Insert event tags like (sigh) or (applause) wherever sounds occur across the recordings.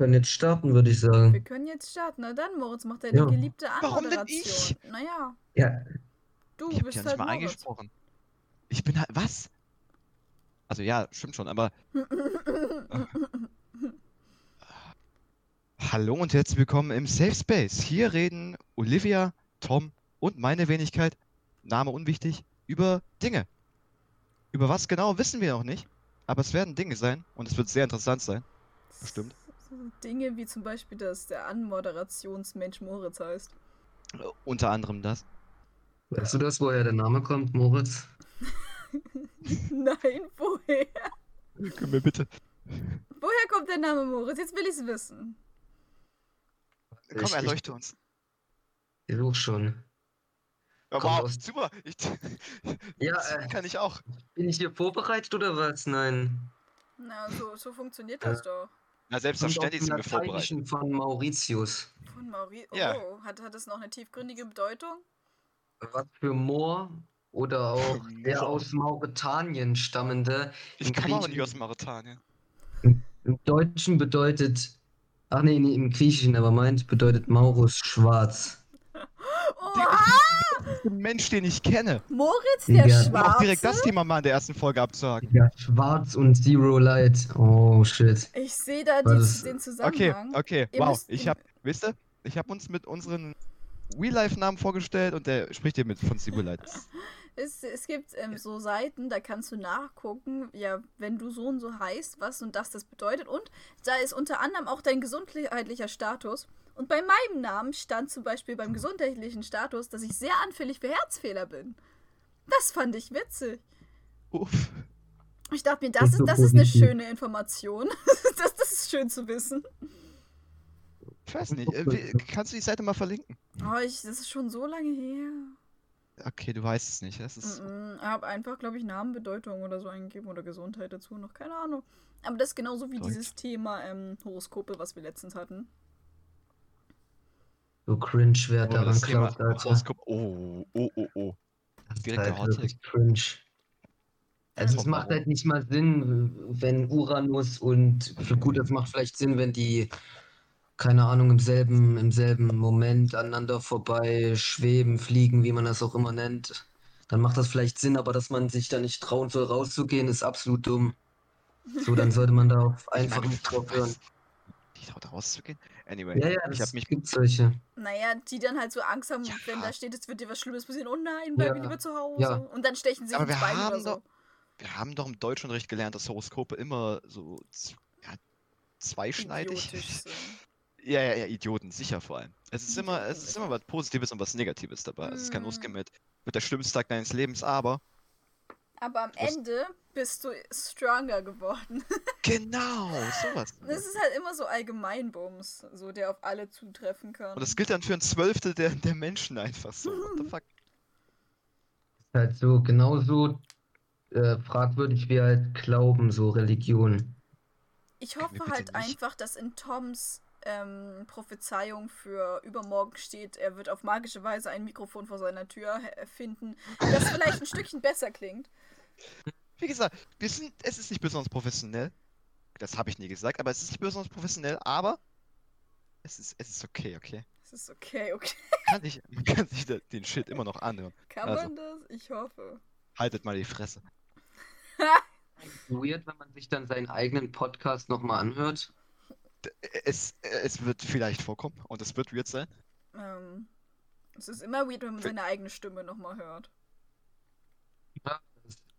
können jetzt starten, würde ich sagen. Wir können jetzt starten. Na dann, Moritz, macht deine Ja. geliebte Warum denn Anmoderation. Naja, Ja, du Ich bist ja nicht halt mal Moritz. eingesprochen. Ich bin halt. Was? Also ja, stimmt schon, aber. (laughs) Hallo und herzlich willkommen im Safe Space. Hier reden Olivia, Tom und meine Wenigkeit, Name unwichtig, über Dinge. Über was genau wissen wir noch nicht, aber es werden Dinge sein und es wird sehr interessant sein. Bestimmt. Dinge wie zum Beispiel, dass der Anmoderationsmensch Moritz heißt. Äh, unter anderem das. weißt du das, woher der Name kommt, Moritz? (laughs) Nein, woher? Können wir bitte. Woher kommt der Name Moritz? Jetzt will ich's wissen. Komm, Ich- erleuchte uns. Ich such schon. Ja, wow, aus- super. Ich, (laughs) Ja, das äh, kann ich auch. bin ich hier vorbereitet oder was? Nein. Na, so, so funktioniert das doch. Na, selbstverständlich sind wir vorbereitet. Von Mauritius. Von Maurice. Ja. Oh, hat, hat das noch eine tiefgründige Bedeutung? Was für Moor oder auch (laughs) der aus Mauretanien stammende. Ich Im komme aber nicht aus Mauretanien. Im Deutschen bedeutet. Ach nee, nee, im Griechischen aber meint, bedeutet Maurus schwarz. Ein Mensch, den ich kenne. Moritz der Ja. Um auch direkt das Schwarze? Thema mal in der ersten Folge abzuhaken. Ja, schwarz und Zero Light. Oh shit. Ich sehe da die, den Okay, Zusammenhang. okay, Ihr wow. müsst- Ich hab, wisst ihr, ich hab uns mit unseren Real-Life-Namen vorgestellt und der spricht hier mit von Sibulite. (laughs) Es, es gibt ähm, so Seiten, da kannst du nachgucken, ja, wenn du so und so heißt, was und das das bedeutet. Und da ist unter anderem auch dein gesundheitlicher Status. Und bei meinem Namen stand zum Beispiel beim gesundheitlichen Status, dass ich sehr anfällig für Herzfehler bin. Das fand ich witzig. Uff. Ich dachte mir, das ist, das ist eine schöne Information. (laughs) das, das ist schön zu wissen. Ich weiß nicht, äh, kannst du die Seite mal verlinken? Oh, ich, das ist schon so lange her. Okay, du weißt es nicht. Das ist. Mm -mm, Ich habe einfach, glaube ich, Namenbedeutung oder so eingegeben oder Gesundheit dazu, noch keine Ahnung. Aber das ist genauso wie Deutsch. dieses Thema ähm, Horoskope, was wir letztens hatten. So cringe, wer Oh, daran Alter. Horoskop. Oh, oh, oh, oh. Das ist Direkt der halt Hot wirklich cringe. Also es macht halt nicht mal Sinn, wenn Uranus und gut, das macht vielleicht Sinn, wenn die, keine Ahnung, im selben, im selben Moment aneinander vorbei schweben, fliegen, wie man das auch immer nennt. Dann macht das vielleicht Sinn, aber dass man sich da nicht trauen soll, rauszugehen, ist absolut dumm. So, dann sollte man da (laughs) auf einfach nicht drauf hören. Die traut rauszugehen? Anyway, Ja, ja, ich das hab mich. gibt solche. Naja, die dann halt so Angst haben, Ja. wenn da steht, es wird dir was Schlimmes passieren. Oh nein, bleib Ja. lieber zu Hause. Ja. Und dann stechen sie Aber ins Bein oder so. doch- Wir haben doch im Deutschunterricht gelernt, dass Horoskope immer so ja, zweischneidig (laughs) sind. Ja, ja, ja, Idioten, sicher vor allem. Es ist immer, es ist immer was Positives und was Negatives dabei. Es ist kein Mm. Losgehen mit, mit der schlimmste Tag deines Lebens, aber Aber am Ende bist du stronger geworden. (laughs) genau, sowas. Das ist halt immer so Allgemeinbums, so der auf alle zutreffen kann. Und das gilt dann für ein Zwölftel der, der Menschen einfach so. What the (laughs) fuck? Ist halt so genauso äh, fragwürdig wie halt Glauben, so Religion. Ich hoffe halt nicht? einfach, dass in Toms ähm, Prophezeiung für übermorgen steht, er wird auf magische Weise ein Mikrofon vor seiner Tür he- finden, das vielleicht ein Stückchen besser klingt. (laughs) Wie gesagt, wir sind, es ist nicht besonders professionell. Das habe ich nie gesagt, aber es ist nicht besonders professionell, aber es ist, es ist okay, okay. Es ist okay, okay. Kann ich, man kann sich da- den Shit immer noch anhören. Kann Also. man das? Ich hoffe. Haltet mal die Fresse. Weird, wenn man sich dann seinen eigenen Podcast nochmal anhört. Es, es wird vielleicht vorkommen und es wird weird sein. ähm, es ist immer weird, wenn man seine eigene Stimme nochmal hört.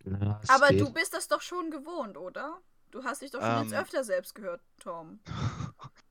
Ja, es Aber geht. du bist das doch schon gewohnt, oder? Du hast dich doch schon jetzt Ähm. öfter selbst gehört, Tom. (laughs)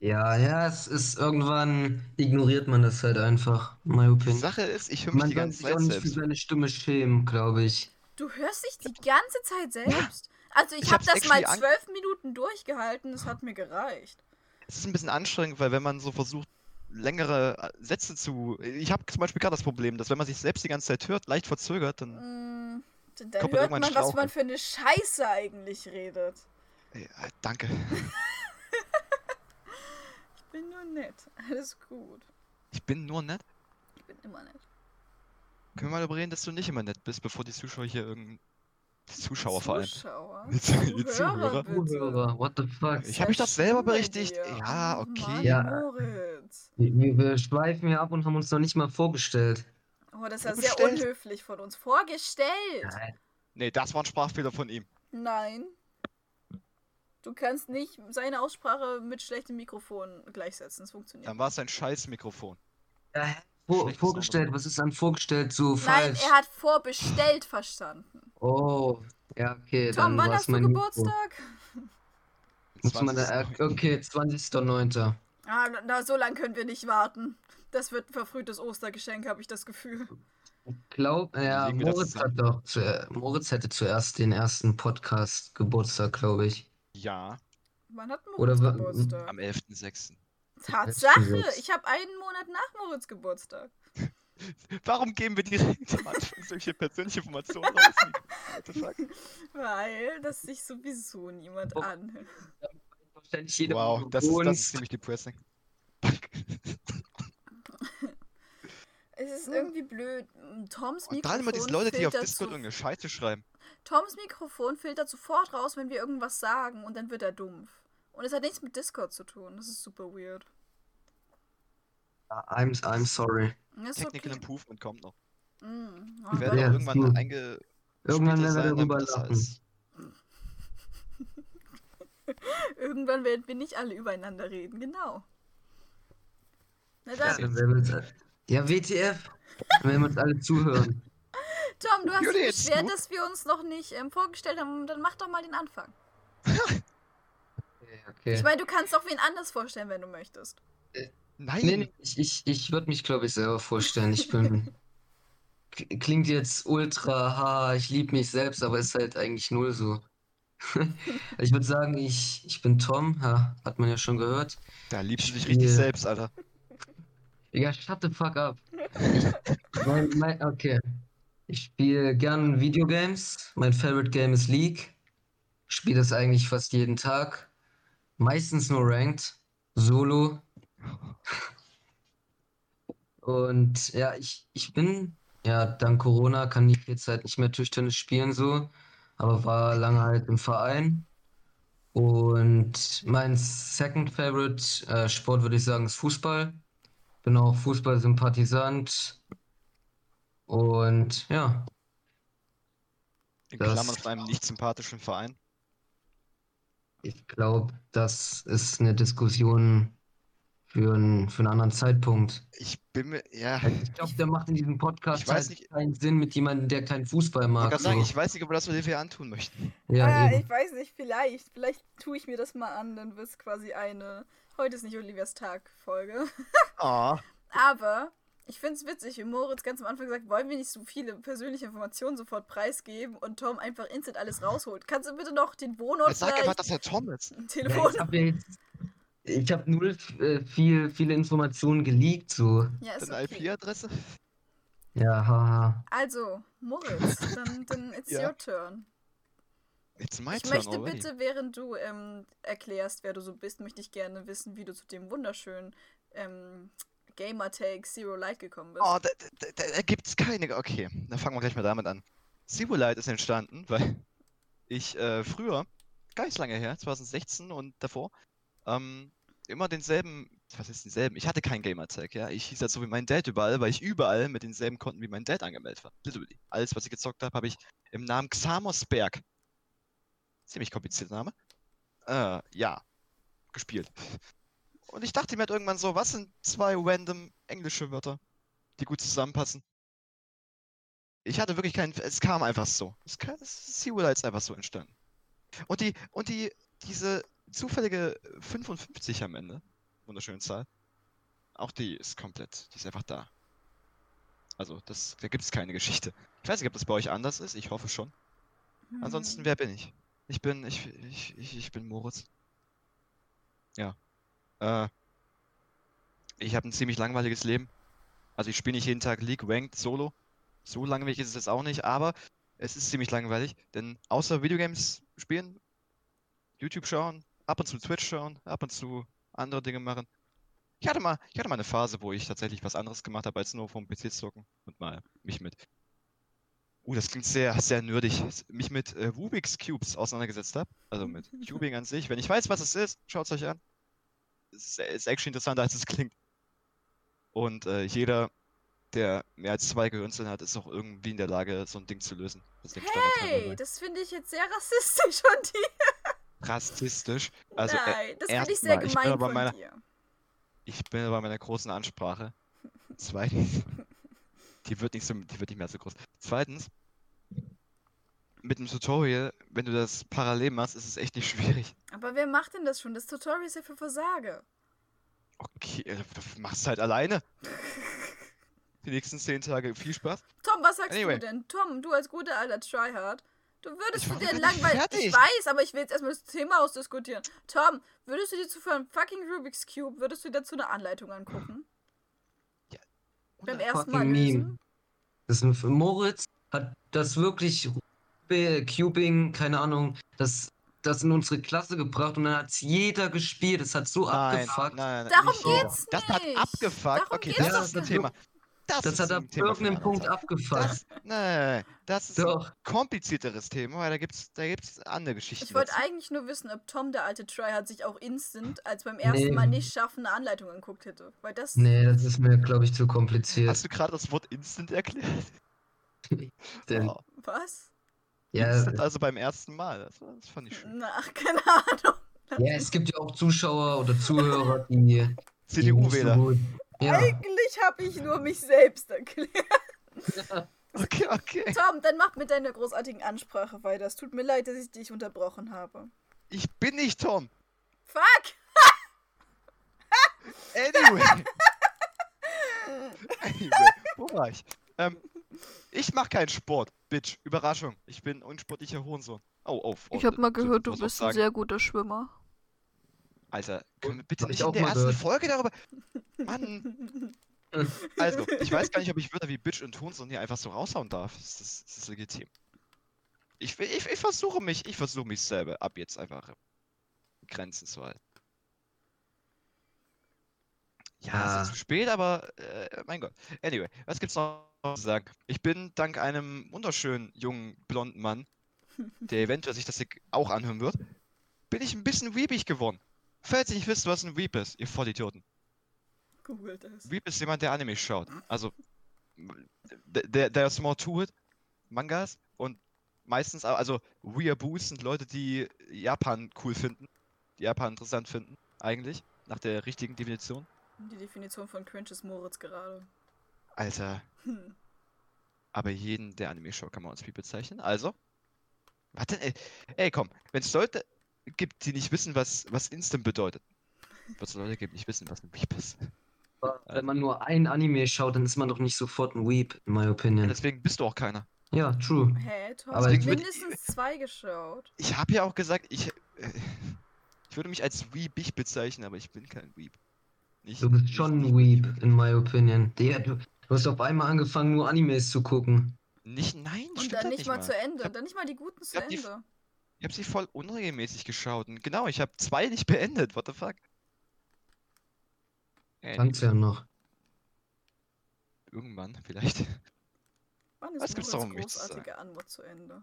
Ja, ja, es ist irgendwann ignoriert man das halt einfach, my Die opinion. Sache ist, ich höre mich Man die ganze sich auch Zeit nicht für selbst. seine Stimme schämen, glaube ich. Du hörst dich die ganze Zeit selbst. Also ich, Ich habe das mal zwölf Minuten durchgehalten, das hat mir gereicht. Es ist ein bisschen anstrengend, weil wenn man so versucht, längere äh, Sätze zu. Ich habe zum Beispiel gerade das Problem, dass wenn man sich selbst die ganze Zeit hört, leicht verzögert, dann. Mm, dann Kommt man hört man, was man für eine Scheiße eigentlich redet. Ey, äh, danke. (laughs) Ich bin nur nett. Alles gut. Ich bin nur nett. Ich bin immer nett. Können wir mal darüber reden, dass du nicht immer nett bist, bevor die Zuschauer hier irgendeinen Zuschauer vor allem. Zuschauer. (laughs) Die Zuhörer. Zuhörer, what the fuck? Ich habe mich das selber berichtigt. dir. Ja, okay. Mann, Ja. Moritz. Wir, wir schweifen hier ab und haben uns noch nicht mal vorgestellt. Oh, das ist ja sehr unhöflich von uns. Vorgestellt. Nee, das war ein Sprachfehler von ihm. Nein. Du kannst nicht seine Aussprache mit schlechtem Mikrofon gleichsetzen. Das funktioniert. Dann war es ein scheiß Mikrofon. Ja, vor, vorgestellt, was ist an vorgestellt so Nein, falsch? er hat vorbestellt verstanden. Oh, ja, okay, Tom, dann wann hast du. Geburtstag? Muss man da, 20. äh, okay, 20.09. Ah, na, so lange können wir nicht warten. Das wird ein verfrühtes Ostergeschenk, habe ich das Gefühl. Glaub, ja, Legen wir das Moritz hat doch, zu, Moritz hätte zuerst den ersten Podcast Geburtstag, glaube ich. Ja, Wann hat Oder Moritz wa- Geburtstag? am 11.06. Tatsache, ich habe einen Monat nach Moritz Geburtstag. (laughs) Warum geben wir direkt am Anfang solche persönliche Informationen raus? (laughs) Weil das sich sowieso niemand Oh. anhört. Wow, das ist, das ist ziemlich depressing. Es ist irgendwie blöd. Toms Und dann immer diese Mikrofon Leute, die auf filtert Discord irgendeine Scheiße schreiben. Toms Mikrofon filtert sofort raus, wenn wir irgendwas sagen und dann wird er dumpf. Und es hat nichts mit Discord zu tun. Das ist super weird. I'm, I'm sorry. Das ist Technical okay. Improvement kommt noch. Mm, aber- werden Ja, irgendwann gut. einge. Irgendwann werden wir sein, darüber damit das lachen. (laughs) Irgendwann werden wir nicht alle übereinander reden, genau. Na Ja, dann, dann werden wir uns, ja, WTF. Dann werden wir uns alle zuhören. (laughs) Tom, du hast dich beschwert, dass wir uns noch nicht ähm, vorgestellt haben. Dann mach doch mal den Anfang. (laughs) Okay, okay. Ich meine, du kannst auch wen anders vorstellen, wenn du möchtest. Nein! Nee, nee, ich, ich, ich würde mich, glaube ich, selber vorstellen. Ich bin. (laughs) Klingt jetzt ultra, ha, ich liebe mich selbst, aber ist halt eigentlich null so. Ich würde sagen, ich, ich bin Tom, ja, hat man ja schon gehört. Da liebst du dich Ich richtig selbst, Alter. Ja, shut the fuck up. (laughs) Ich, mein, mein, okay. Ich spiele gern Videogames. Mein Favorite Game ist League. Ich spiele das eigentlich fast jeden Tag. Meistens nur Ranked. Solo. (laughs) Und ja, ich, ich bin, ja, dank Corona kann ich jetzt halt nicht mehr Tischtennis spielen so, aber war lange halt im Verein. Und mein Second Favorite äh, Sport würde ich sagen ist Fußball. Bin auch Fußballsympathisant. Und ja, In Das- Klammern von einem nicht sympathischen Verein. ich glaube, das ist eine Diskussion für, einen- für einen anderen Zeitpunkt. Ich bin mir. Ja. Ich glaube, der macht in diesem Podcast Ich weiß halt nicht- keinen Sinn mit jemandem, der keinen Fußball Ich mag. wollte gerade sagen, so. ich weiß nicht, ob wir das mit Olivia antun möchten. Ja, ah, ich weiß nicht, vielleicht. Vielleicht tue ich mir das mal an, dann wird es quasi eine. Heute ist nicht Olivias Tag-Folge. (laughs) Ah. Aber ich finde es witzig, wie Moritz ganz am Anfang sagt, wollen wir nicht so viele persönliche Informationen sofort preisgeben und Tom einfach instant alles rausholt. Kannst du bitte noch den Wohnort Jetzt sag einfach, dass er Tom ist. ein Ja, Telefon? ich habe ich habe null äh, viel, viele Informationen geleakt, so. Ja, ist Deine okay. IP-Adresse? Ja, haha. Also, Moritz, dann, dann it's Ja. your turn. It's my Ich turn möchte already. bitte, während du ähm, erklärst, wer du so bist, möchte ich gerne wissen, wie du zu dem wunderschönen ähm, Gamertag Zero Light gekommen bist. Oh, da, da, da, da gibt's keine. Okay, dann fangen wir gleich mal damit an. Zero Light ist entstanden, (laughs) weil ich äh, früher, gar nicht lange her, 2016 und davor, ähm, immer denselben, was ist denselben? Ich hatte keinen Gamertag, ja. Ich hieß halt so wie mein Dad überall, weil ich überall mit denselben Konten wie mein Dad angemeldet war. Literally. Alles, was ich gezockt habe, habe ich im Namen Xamosberg. Ziemlich komplizierter Name. Äh, ja. Gespielt. Und ich dachte mir halt irgendwann so, was sind zwei random englische Wörter, die gut zusammenpassen? Ich hatte wirklich keinen, es kam einfach so. Es kam, Light ist einfach so entstanden. Und die, und die, diese zufällige 55 am Ende, wunderschöne Zahl, auch die ist komplett, die ist einfach da. Also, das, da gibt es keine Geschichte. Ich weiß nicht, ob das bei euch anders ist, ich hoffe schon. Hm. Ansonsten, wer bin ich? Ich bin, ich, ich, ich, ich bin Moritz. Ja. Äh, ich habe ein ziemlich langweiliges Leben. Also ich spiele nicht jeden Tag League Ranked Solo. So langweilig ist es jetzt auch nicht, aber es ist ziemlich langweilig, denn außer Videogames spielen, YouTube schauen, ab und zu Twitch schauen, ab und zu andere Dinge machen. Ich hatte mal, ich hatte mal eine Phase, wo ich tatsächlich was anderes gemacht habe, als nur vom PC zocken und mal mich mit Uh, das klingt sehr, sehr nerdig. Mich mit äh, Rubik's Cubes auseinandergesetzt habe. Also mit (laughs) Cubing an sich. Wenn ich weiß, was es ist, schaut es euch an. Es ist, actually interessanter, als es klingt. Und äh, jeder, der mehr als zwei Gehirnzellen hat, ist auch irgendwie in der Lage, so ein Ding zu lösen. Das Hey, das finde ich jetzt sehr rassistisch von dir. Rassistisch. Also, äh, Nein, das finde ich sehr ich gemein aber von meiner- dir. ich bin bei meiner großen Ansprache. Zweitens, (laughs) die wird nicht so, die wird nicht mehr so groß. Zweitens, mit dem Tutorial, wenn du das parallel machst, ist es echt nicht schwierig. Aber wer macht denn das schon? Das Tutorial ist ja für Versage. Okay, äh, du machst halt alleine. (laughs) Die nächsten zehn Tage viel Spaß. Tom, was sagst Anyway. du denn? Tom, du als guter alter Tryhard. Du würdest du dir langweilig. Ich weiß, aber ich will jetzt erstmal das Thema ausdiskutieren. Tom, würdest du dir zu für einen fucking Rubik's Cube, würdest du dir dazu eine Anleitung angucken? Beim ersten Mal Meme. Das ist ein, Moritz hat das wirklich Cubing, keine Ahnung, das, das in unsere Klasse gebracht und dann hat es jeder gespielt. Das hat so Nein, abgefuckt. nein, Darum nicht jeder. geht's Das hat nicht. abgefuckt. Darum okay, geht's das ist ein nicht. Thema. Das, Das ist hat ab irgendeinem eine Punkt andere abgefuckt. Das, nein, das ist Doch. ein komplizierteres Thema, weil da gibt's, da gibt's andere Geschichten. Ich wollte eigentlich nur wissen, ob Tom, der alte Tryhard, sich auch instant, als beim ersten Nee. Mal nicht schaffen, eine Anleitung anguckt hätte. Weil das. Nee, das ist mir, glaube ich, zu kompliziert. Hast du gerade das Wort Instant erklärt? (laughs) Denn, Wow. Was? ja, Instant also beim ersten Mal. Das, war- das fand ich schön. Na, keine Ahnung. ja, es gibt ja auch Zuschauer oder Zuhörer, die. (laughs) CDU-Wähler. Ja, Eigentlich habe ich nur mich selbst erklärt. (laughs) Okay, okay. Tom, dann mach mit deiner großartigen Ansprache weiter. Es tut mir leid, dass ich dich unterbrochen habe. Ich bin nicht Tom. Fuck! (laughs) Anyway. (laughs) anyway, wo war ich? Ähm, ich mach keinen Sport, Bitch. Überraschung. Ich bin unsportlicher Hurensohn. Oh, oh. oh Ich habe mal gehört, du bist ein sehr guter Schwimmer. Alter, können wir bitte nicht in der ersten gehört. Folge darüber. Mann. (laughs) Also, ich weiß gar nicht, ob ich Wörter wie Bitch und Hurensohn hier einfach so raushauen darf. Das ist, das ist legitim. Ich, ich, ich versuche mich, ich versuche mich selber ab jetzt einfach Grenzen zu halten. Ja, Ah. es ist zu spät, aber äh, mein Gott. Anyway, was gibt's noch zu sagen? Ich bin dank einem wunderschönen jungen blonden Mann, der eventuell sich das hier auch anhören wird, bin ich ein bisschen weepig geworden. Falls ihr nicht wisst, was ein Weep ist, ihr Vollidioten. Google das. Weep ist jemand, der Anime schaut. Also, der, der there's more to it. Mangas und meistens, also Weeaboos sind Leute, die Japan cool finden, die Japan interessant finden, eigentlich, nach der richtigen Definition. Die Definition von cringe ist Moritz gerade. Alter, Hm. aber jeden, der Anime schaut, kann man als Weep bezeichnen. Also, denn, ey, ey komm, wenn es Leute gibt, die nicht wissen, was, was Instant bedeutet, wird es Leute geben, die nicht wissen, was ein Weep ist. aber wenn man nur ein Anime schaut, dann ist man doch nicht sofort ein Weep, in my Ja, opinion. deswegen bist du auch keiner. Ja, true. Hä, Tom, Aber hat ich mindestens zwei geschaut. Ich habe ja auch gesagt, ich, äh, ich würde mich als Weepig bezeichnen, aber ich bin kein Weep. Nicht, Du bist schon ein Weep, in my opinion. Der, du, du hast auf einmal angefangen, nur Animes zu gucken. Nicht, nein, Und dann nicht mal zu Ende. hab- Dann nicht mal die guten zu hab die- Ende. Ich habe sie voll unregelmäßig geschaut. Und genau, ich habe zwei nicht beendet. What the fuck? Äh, Kannst ja noch. irgendwann, vielleicht. Wann ist Was gibt's noch, um mich zu sagen? großartige Antwort zu Ende?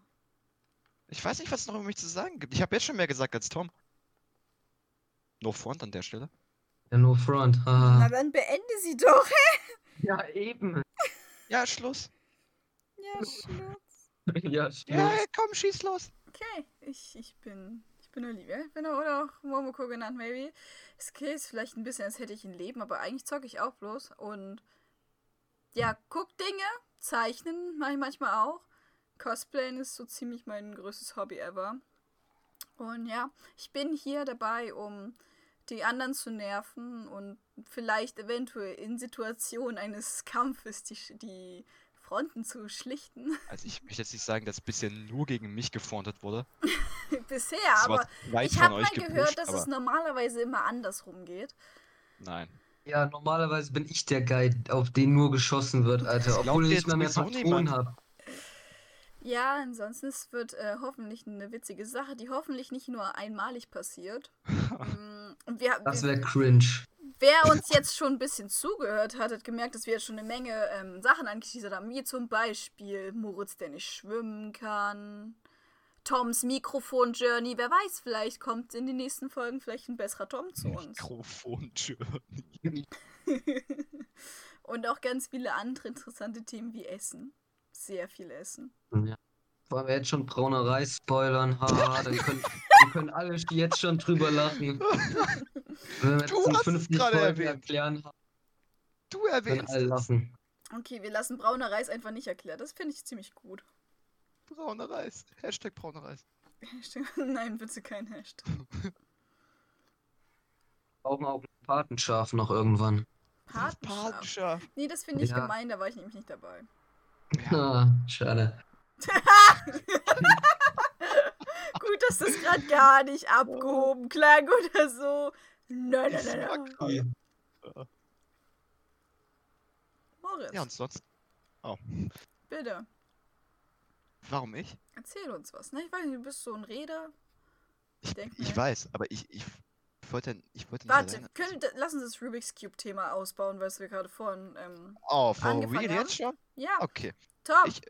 Ich weiß nicht, was es noch über mich zu sagen gibt. Ich habe jetzt schon mehr gesagt als Tom. No front an der Stelle. Ja, no front. Na Haha. dann beende sie doch. (laughs) Ja, eben. Ja, Schluss. Ja, Schluss. ja, Ja, Schluss. komm, schieß los. Okay, ich, ich bin. Ich bin Olivia. Ich bin oder auch Momoko genannt, maybe. Es ist vielleicht ein bisschen, als hätte ich ein Leben, aber eigentlich zocke ich auch bloß. Und ja, guck Dinge, zeichnen mache ich manchmal auch. Cosplayen ist so ziemlich mein größtes Hobby ever. Und ja, ich bin hier dabei, um die anderen zu nerven und vielleicht eventuell in Situationen eines Kampfes die, die Fronten zu schlichten. (laughs) Also ich möchte jetzt nicht sagen, dass bisher nur gegen mich gefrontet wurde. (laughs) Bisher, Das aber ich habe mal gepusht, gehört, dass es normalerweise immer andersrum geht. nein. Ja, normalerweise bin ich der Guy, auf den nur geschossen wird, Alter. Obwohl ich nicht mal mehr Patronen habe. Ja, ansonsten es wird äh, hoffentlich eine witzige Sache, die hoffentlich nicht nur einmalig passiert. (laughs) Mm, Und wir, Das wäre cringe. Wer uns jetzt schon ein bisschen zugehört hat, hat gemerkt, dass wir jetzt schon eine Menge ähm, Sachen angeteasert haben, wie zum Beispiel Moritz, der nicht schwimmen kann, Toms Mikrofon-Journey, wer weiß, vielleicht kommt in den nächsten Folgen vielleicht ein besserer Tom zu uns. Mikrofon-Journey. (laughs) Und auch ganz viele andere interessante Themen wie Essen. Sehr viel Essen. Ja. Wollen wir jetzt schon brauner Reis spoilern? Haha, dann können, (laughs) dann können alle jetzt schon drüber lachen. (laughs) Du hast es 50 gerade erwähnt. erklären, Du erwähnst es. Okay, wir lassen brauner Reis einfach nicht erklärt. Das finde ich ziemlich gut. Brauner Reis. Hashtag brauner Reis. (laughs) Nein, bitte kein Hashtag. Brauchen auch ein Patenschaf noch irgendwann. Patenschaft. Patenschaft. Nee, das finde ich Ja. gemein, da war ich nämlich nicht dabei. Ah, schade. (laughs) Gut, dass das gerade gar nicht abgehoben klang oder so. Nein, nein, Das nein, nein. krass. Moritz, Ja, und sonst? bitte, Warum ich? erzähl uns was. Ne? Ich weiß nicht, du bist so ein Reder. Ich, ich mir- weiß, aber ich, ich wollte, ich wollte nicht Warte, können, lass uns das Rubik's Cube-Thema ausbauen, weil wir gerade vorhin. Ähm, Oh, for angefangen real haben? jetzt schon? ja, Okay. Tom, Ich,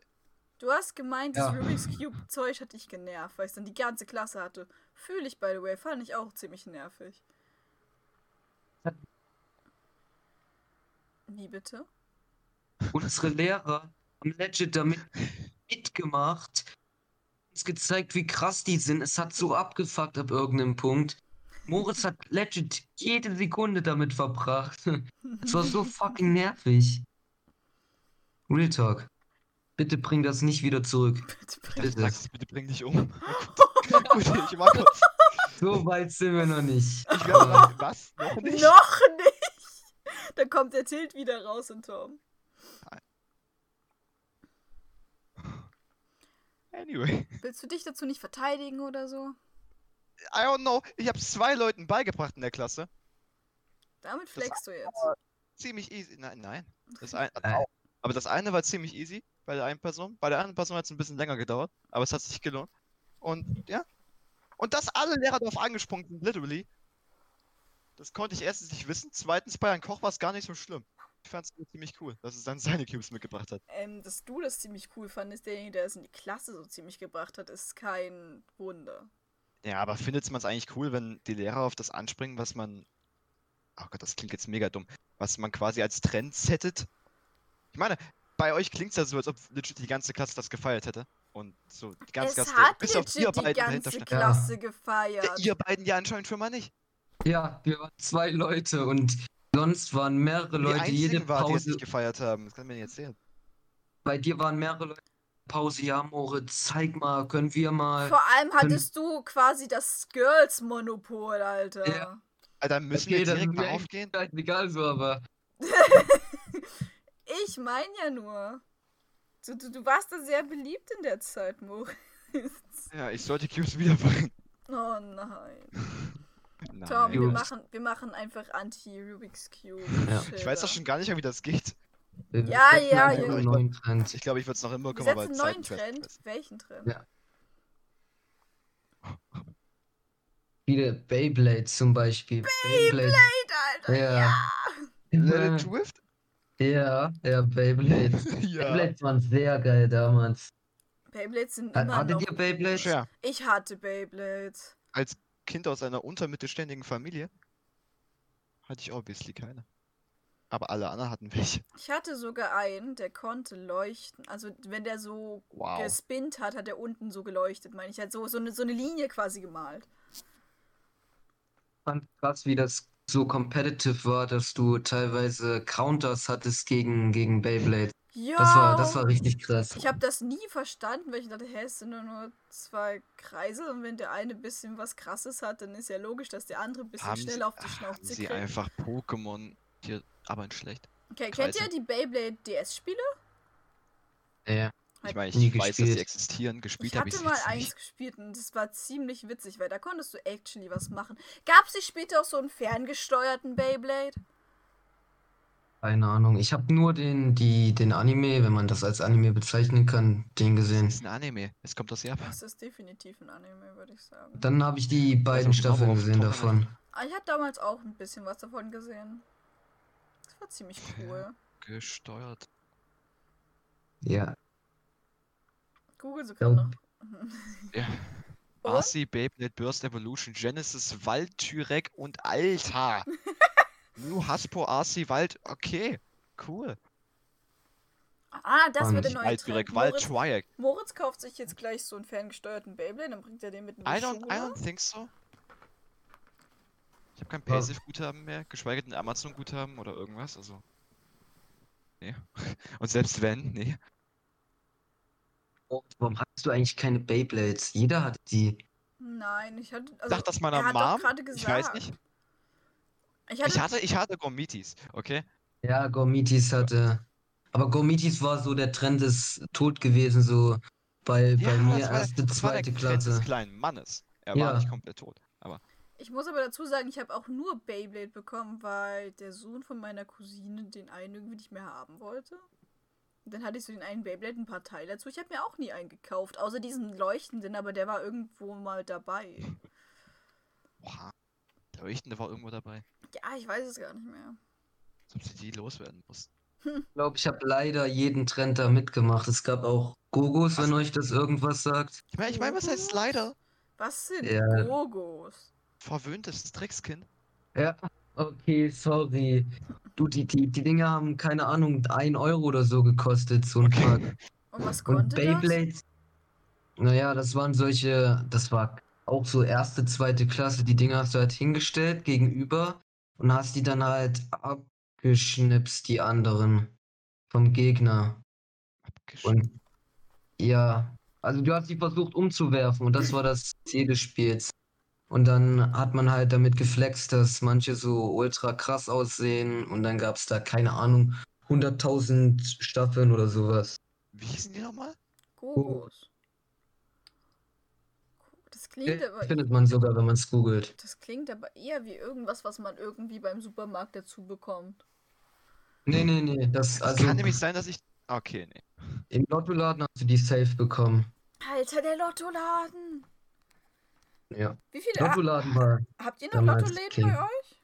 du hast gemeint, das Ja. Rubik's Cube-Zeug hat dich genervt, weil es dann die ganze Klasse hatte. Fühle ich, by the way, fand ich auch ziemlich nervig. Wie bitte? Unsere Lehrer haben legit damit mitgemacht. Uns gezeigt, wie krass die sind. Es hat so abgefuckt ab irgendeinem Punkt. Moritz hat legit jede Sekunde damit verbracht. Es war so (laughs) fucking nervig. Real Talk. Bitte bring das nicht wieder zurück. Bitte, ich bitte. bitte bring dich um. (laughs) (laughs) Gut, ich war kurz. So weit sind wir noch nicht. Ich dran. Was? Noch nicht? Noch nicht! Da kommt der Tilt wieder raus in Tom. Anyway. Willst du dich dazu nicht verteidigen oder so? I don't know. Ich habe zwei Leuten beigebracht in der Klasse. Damit flexst du jetzt. Ziemlich easy. Nein, nein. Das ein, Äh. auch. Aber das eine war ziemlich easy bei der einen Person. Bei der anderen Person hat es ein bisschen länger gedauert. Aber es hat sich gelohnt. Und ja. Und dass alle Lehrer darauf angesprungen sind, literally. Das konnte ich erstens nicht wissen. Zweitens, bei einem Koch war es gar nicht so schlimm. Ich fand es ziemlich cool, dass es dann (laughs) seine Cubes mitgebracht hat. Ähm, dass du das ziemlich cool fandest, derjenige, der es in die Klasse so ziemlich gebracht hat, ist kein Wunder. Ja, aber findet man es eigentlich cool, wenn die Lehrer auf das anspringen, was man. Oh Gott, das klingt jetzt mega dumm. Was man quasi als Trend settet? Ich meine, bei euch klingt es ja so, als ob legit die ganze Klasse das gefeiert hätte. Und so die ganze es Klasse, hat bis auf ihr die beiden dahinter ganze. Klasse Ja, gefeiert. ihr beiden ja anscheinend schon mal nicht. Ja, wir waren zwei Leute und sonst waren mehrere Die Leute. Jede einzigen war, die Pause. nicht gefeiert haben. Das kann man jetzt sehen. Bei dir waren mehrere Leute. Pause, ja, Moritz, zeig mal, können wir mal. Vor allem hattest du quasi das Girls-Monopol, Alter. Ja. Alter, müssen Okay, wir direkt mal aufgehen? Egal so, aber. (laughs) Ich meine ja nur. Du, du, du warst da sehr beliebt in der Zeit, Moritz. Ja, ich sollte Cubes wiederbringen. Oh nein. (laughs) Nein. Tom, wir machen, wir machen einfach Anti-Rubik's Cube. Ja. Ich weiß doch schon gar nicht mehr, wie das geht. wir Ja, ja, ja. einen neuen Trend. Ich glaube, ich würde es noch Wir hinbekommen, setzen aber einen neuen Trend. Welchen Trend? Ja. Viele Beyblade zum Beispiel. Beyblade! Alter, Ja. ja. Let it drift? Ja, ja, Beyblade. (laughs) ja. Beyblades waren sehr geil damals. Beyblades sind immer Hattet noch. ihr Beyblades? Ja. Ich hatte Beyblades. Als Kind aus einer untermittelständigen Familie hatte ich obviously keine. Aber alle anderen hatten welche. Ich hatte sogar einen, der konnte leuchten. Also wenn der so Wow. gespinnt hat, hat er unten so geleuchtet, meine ich. Hat so, so, eine, so eine Linie quasi gemalt. Ich fand krass, wie das so competitive war, dass du teilweise Counters hattest gegen, gegen Beyblade. Ja. Das war, das war richtig krass. Ich habe das nie verstanden, weil ich dachte, hä, es sind nur, nur zwei Kreise und wenn der eine ein bisschen was krasses hat, dann ist ja logisch, dass der andere ein bisschen Haben schneller sie, auf die haben Schnauze sie kriegt. einfach Pokémon hier, aber in schlecht. Okay, kennt Kreise. ihr die Beyblade DS-Spiele? Ja. Ich meine, ich Nie weiß, dass sie existieren. Gespielt Ich habe hatte ich mal jetzt eins nicht. gespielt und das war ziemlich witzig, weil da konntest du actually was machen. Gab es nicht später auch so einen ferngesteuerten Beyblade? Keine Ahnung. Ich habe nur den, die, den Anime, wenn man das als Anime bezeichnen kann, den Das gesehen. ist ein Anime. Es kommt aus Japan. Das ist definitiv ein Anime, würde ich sagen. Dann habe ich die beiden genau, Staffeln worauf gesehen davon. Ah, ich hatte damals auch ein bisschen was davon gesehen. Das war ziemlich cool. Gesteuert. Ja. Google so gerade Ja. noch. Ja. (laughs) (laughs) Arcee, Beyblade, Burst Evolution, Genesis, Wald, Tyrek und Alter. (laughs) New Hasbro, Arcee, Wald. Okay. Cool. Ah, das wird der neue Wald, Trend. Tyrek, Wald, Moritz, Triac. Moritz kauft sich jetzt gleich so einen ferngesteuerten Beyblade, dann bringt er den mit in die I don't, I don't think so. Ich habe kein Ja. Paysafe-Guthaben mehr, geschweige denn Amazon-Guthaben oder irgendwas, also. Nee. Und selbst wenn, nee. Warum hast du eigentlich keine Beyblades? Jeder hat die. Nein, ich hatte. Also, Sag das meiner er Mom. Ich weiß nicht. Ich hatte, Ich hatte, ich hatte Gomitis, okay? Ja, Gormitis hatte. Aber Gormitis war so, der Trend ist tot gewesen, so bei, bei mir das war, erste, das war der zweite Trend des Klasse. kleinen Mannes. Er Ja. war nicht komplett tot. Aber ich muss aber dazu sagen, ich habe auch nur Beyblade bekommen, weil der Sohn von meiner Cousine den einen irgendwie nicht mehr haben wollte. Und dann hatte ich so den einen Beyblade ein paar Teile dazu. Ich habe mir auch nie einen gekauft, außer diesen leuchtenden, aber der war irgendwo mal dabei. (laughs) Oha. Der Leuchtende war irgendwo dabei. Ja, ich weiß es gar nicht mehr. Als ob sie die loswerden mussten. Ich glaube, ich habe leider jeden Trend da mitgemacht. Es gab auch Gogos, wenn euch das irgendwas sagt. Ich meine, ich mein, was heißt leider? Was sind Ja. Gogos? Verwöhntes Dreckskind. Ja, okay, sorry. Du, die, die, die Dinger haben, keine Ahnung, 1 Euro oder so gekostet, so ein Pack. Und was Und konnte das? Beyblades, naja, das waren solche, das war auch so erste, zweite Klasse. Die Dinger hast du halt hingestellt gegenüber und hast die dann halt abgeschnipst, die anderen vom Gegner. Und ja, also du hast sie versucht umzuwerfen und das war das Ziel des Spiels. Und dann hat man halt damit geflext, dass manche so ultra krass aussehen und dann gab es da, keine Ahnung, 100.000 Staffeln oder sowas. Wie hießen die nochmal? Gogos. Das klingt aber Findet man sogar, wenn man es googelt. Das klingt aber eher wie irgendwas, was man irgendwie beim Supermarkt dazu bekommt. Nee, nee, nee, das, Es also kann nämlich sein, dass ich. Okay, nee. im Lottoladen hast du die safe bekommen. Alter, der Lottoladen! Ja. Wie viele Lottoladen war, habt ihr noch Lottoläden bei euch?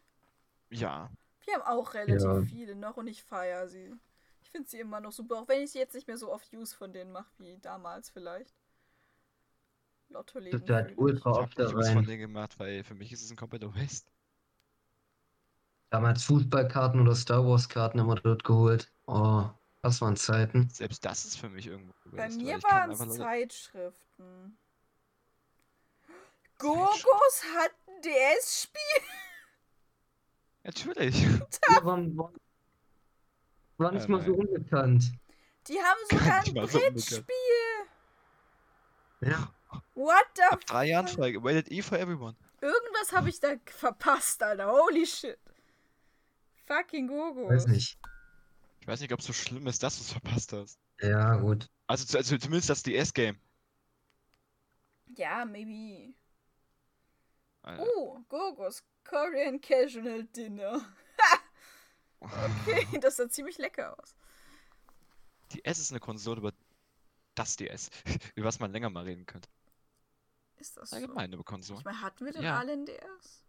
Ja. Wir haben auch relativ Ja. viele noch und ich feiere sie. Ich finde sie immer noch super, auch wenn ich sie jetzt nicht mehr so oft Use von denen mache wie damals vielleicht. Lottoläden. halt ultra Ich oft habe da was von rein. denen gemacht, weil für mich ist es ein kompletter Waste. Damals Fußballkarten oder Star Wars Karten immer dort geholt. Oh, das waren Zeiten. Selbst das ist für mich irgendwo Bei mir waren es Leute- Zeitschriften. Gogos hat ein DS-Spiel. Natürlich. (laughs) Ja, waren, waren, war nicht Äh, mal so unbekannt. Die haben Gar sogar ein. Brettspiel. Ja. What the Ab drei Jahren fuck? frei. Rated E for everyone. Irgendwas habe ich da verpasst, Alter. Holy shit. Fucking Gogos. Weiß nicht. Ich weiß nicht, ob es so schlimm ist, dass du es verpasst hast. Ja, gut. Also, also zumindest das DS-Game. Ja, maybe. Alter. Oh, Gogos. Korean Casual Dinner. (laughs) Okay, das sah ziemlich lecker aus. DS ist eine Konsole über das DS, (laughs) über was man länger mal reden könnte. Ist das so? Allgemein über Konsolen. Ich meine, hatten wir denn Ja. alle ein DS?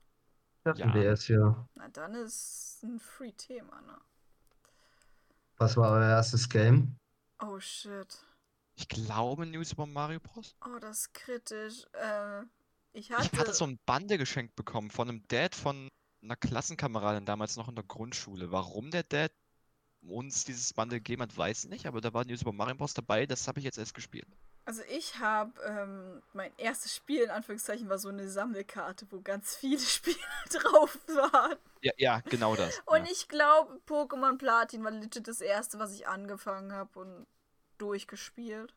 Das Ja. ja. DS, ja. Na, dann ist ein Free-Thema, ne? Was war euer erstes Game? Oh, shit. Ich glaube New Super Mario Bros. Oh, das ist kritisch. Äh, ich hatte... Ich hatte so ein Bande geschenkt bekommen von einem Dad von einer Klassenkameradin damals noch in der Grundschule. Warum der Dad uns dieses Bande gegeben hat, weiß ich nicht, aber da war New Super Mario Bros. dabei, das habe ich jetzt erst gespielt. Also ich habe, ähm, mein erstes Spiel in Anführungszeichen war so eine Sammelkarte, wo ganz viele (laughs) Spiele drauf waren. Ja, ja, genau das. (laughs) Und ja. ich glaube, Pokémon Platin war legit das erste, was ich angefangen habe und durchgespielt.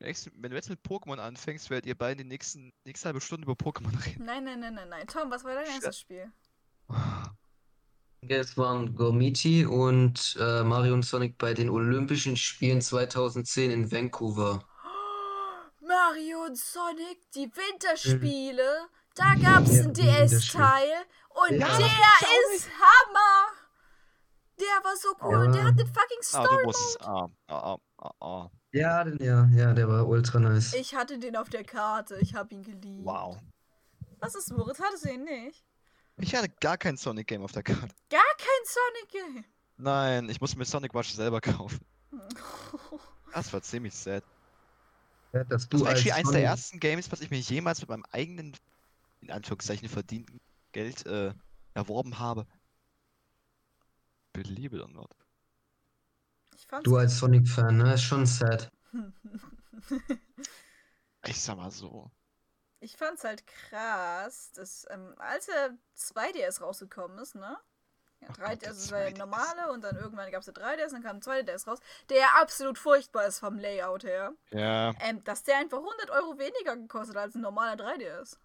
Wenn du jetzt mit Pokémon anfängst, werdet ihr beide die nächsten, nächste halbe Stunde über Pokémon (laughs) reden. Nein, nein, nein, nein, nein. Tom, was war dein Sch- erstes Spiel? Es waren Gormiti und äh, Mario und Sonic bei den Olympischen Spielen 2010 in Vancouver. (gasps) Mario und Sonic, die Winterspiele. Da gab es Ja, einen. DS-Teil und Ja, der ist Hammer. Der war so cool und der Ja. hat den fucking Ah, Story du musst. Ah, ah, ah, ah, ah. Ja, den- ja, ja, der war ultra nice. Ich hatte den auf der Karte. Ich habe ihn geliebt. Wow. Was ist Moritz? Hattest du ihn nicht? Ich hatte gar kein Sonic Game auf der Karte. Gar kein Sonic Game. Nein, ich musste mir Sonic Watch selber kaufen. (laughs) Das war ziemlich sad. Ja, Das war actually eins der ersten Games, was ich mir jemals mit meinem eigenen, in Anführungszeichen, verdienten Geld äh, erworben habe. Believe it or not. Fand's Du als Sonic-Fan, ne? Ist schon sad. (laughs) Ich sag mal so. Ich fand's halt krass, dass ähm, als der 2DS rausgekommen ist, ne? Ja, Ach 3 Gott, der DS war der 2DS. normale und dann irgendwann gab's der 3DS, dann kam ein 2DS raus, der ja absolut furchtbar ist vom Layout her. Ja. Ähm, dass der einfach 100 Euro weniger gekostet hat als ein normaler 3DS.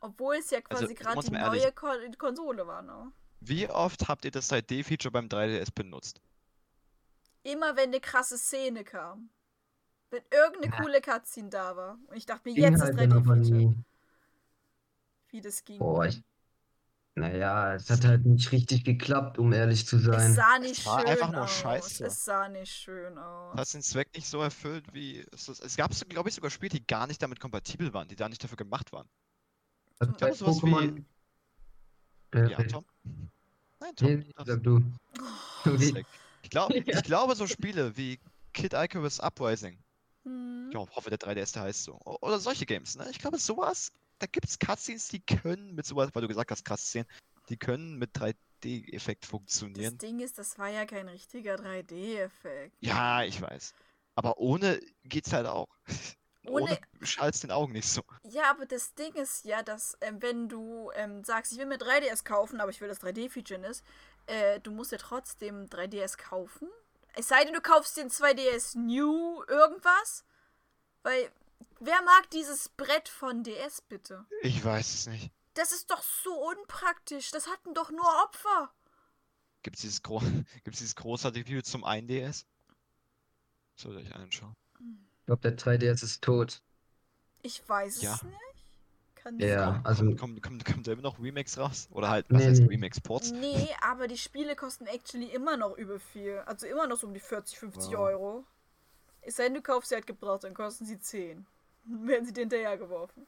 Obwohl es ja quasi Also, gerade die neue ehrlich- Kon Konsole war, ne? Wie oft habt ihr das 3D-Feature beim 3DS benutzt? Immer wenn eine krasse Szene kam. Wenn irgendeine Ja. coole Cutscene da war. Und ich dachte mir, Ging jetzt ist halt dann aber 3D-Feature. nie. Wie das ging. Boah, ich. Naja, es hat halt nicht richtig geklappt, um ehrlich zu es sein. sah nicht Es war schön einfach nur aus. scheiße. Es sah nicht schön aus. Das hat den Zweck nicht so erfüllt, wie es ist. Es gab, glaube ich, sogar Spiele, die gar nicht damit kompatibel waren, die da nicht dafür gemacht waren. Also Ich glaube, sowas wie- Pokémon. Äh, Ja. Tom? Nein, Tom. Nee, sag du. weg. Ich, glaub, (laughs) ich glaube, so Spiele wie Kid Icarus Uprising, Hm. ich hoffe, der 3DS der heißt so, oder solche Games, ne? Ich glaube, sowas, da gibt es Cutscenes, die können mit sowas, weil du gesagt hast, sehen, die können mit 3D-Effekt Das funktionieren. Ding ist, das war ja kein richtiger 3D-Effekt. Ja, ich weiß. Aber ohne geht's halt auch. (laughs) Ohne, Ohne- schalt's den Augen nicht so. Ja, aber das Ding ist ja, dass ähm, wenn du ähm, sagst, ich will mir 3DS kaufen, aber ich will das 3D-Feature ist, äh, du musst ja trotzdem 3DS kaufen. Es sei denn, du kaufst den 2DS New irgendwas. Weil, wer mag dieses Brett von DS bitte? Ich weiß es nicht. Das ist doch so unpraktisch. Das hatten doch nur Opfer. Gibt's dieses, gro (laughs) gibt's dieses großartige Video zum 1DS? Sollt ihr euch anschauen. Ich glaube, der 3DS ist tot. Ich weiß Ja. es nicht. Kann Ja, sein. also. Kommt, kommt, kommt da immer noch Remakes raus? Oder halt, was Nee, heißt. Remakes-Ports? Nee, aber die Spiele kosten actually immer noch über viel. Also immer noch so um die 40, 50 Wow. Euro. Es sei denn, du kaufst sie halt gebraucht, dann kosten sie 10. Werden sie dir hinterhergeworfen.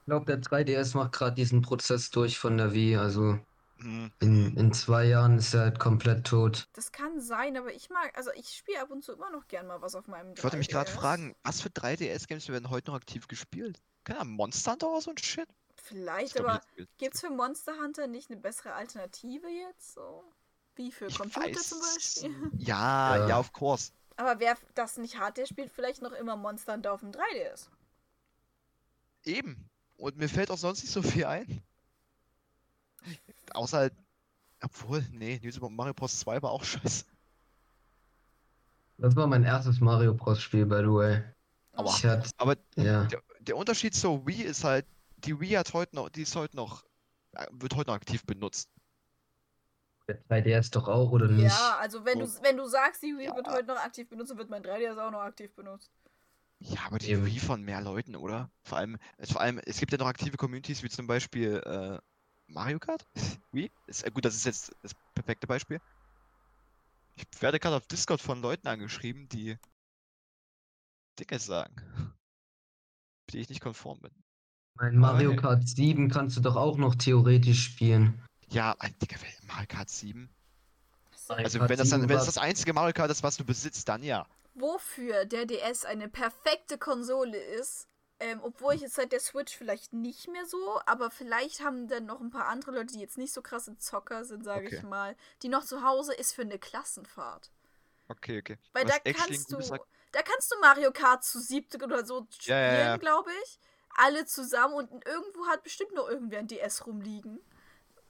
Ich glaube, der 3DS macht gerade diesen Prozess durch von der Wii. Also. In, in zwei Jahren ist er halt komplett tot. Das kann sein, aber ich mag, also ich spiele ab und zu immer noch gern mal was auf meinem Ich wollte mich gerade 3DS. fragen, was für 3DS-Games werden heute noch aktiv gespielt? Keine Ahnung, Monster Hunter oder so ein Shit? Vielleicht, glaub, aber geht's- gibt's für Monster Hunter nicht eine bessere Alternative jetzt so? Wie für Ich Computer zum weiß- Beispiel? Ja, Ja. ja, of course. Aber wer das nicht hat, der spielt vielleicht noch immer Monster Hunter auf dem 3DS. Eben. Und mir fällt auch sonst nicht so viel ein. Außer halt. Obwohl, nee, New Super Mario Bros. 2 war auch (laughs) scheiße. Das war mein erstes Mario Bros. Spiel, by the way. Aber, hatte, aber ja. der, der Unterschied zur Wii ist halt, die Wii hat heute noch, die ist heute noch, äh, wird heute noch aktiv benutzt. Der 3DS doch auch, oder nicht? Ja, also wenn du, wenn du sagst, die Wii Ja. wird heute noch aktiv benutzt, dann wird mein 3DS auch noch aktiv benutzt. Ja, aber die Eben. Wii von mehr Leuten, oder? Vor allem, es, vor allem, es gibt ja noch aktive Communities, wie zum Beispiel äh, Mario Kart? Wii? Ist, äh, gut, das ist jetzt das perfekte Beispiel. Ich werde gerade auf Discord von Leuten angeschrieben, die Dinge sagen, (laughs) mit denen ich nicht konform bin. Mein Mario. Kart 7 kannst du doch auch noch theoretisch spielen. Ja, ein Digga, wer- Mario Kart 7? Mario Also Kart wenn das dann, 7 wenn das das einzige Mario Kart ist, was du besitzt, dann ja. Wofür der DS eine perfekte Konsole ist, ähm, obwohl ich jetzt seit der Switch vielleicht nicht mehr so, aber vielleicht haben dann noch ein paar andere Leute, die jetzt nicht so krasse Zocker sind, sage ich Okay. mal, die noch zu Hause ist für eine Klassenfahrt. Okay, okay. Weil Was da kannst du, da kannst du Mario Kart zu siebte oder so spielen, Ja, ja, ja. glaube ich. Alle zusammen und irgendwo hat bestimmt noch irgendwer ein DS rumliegen.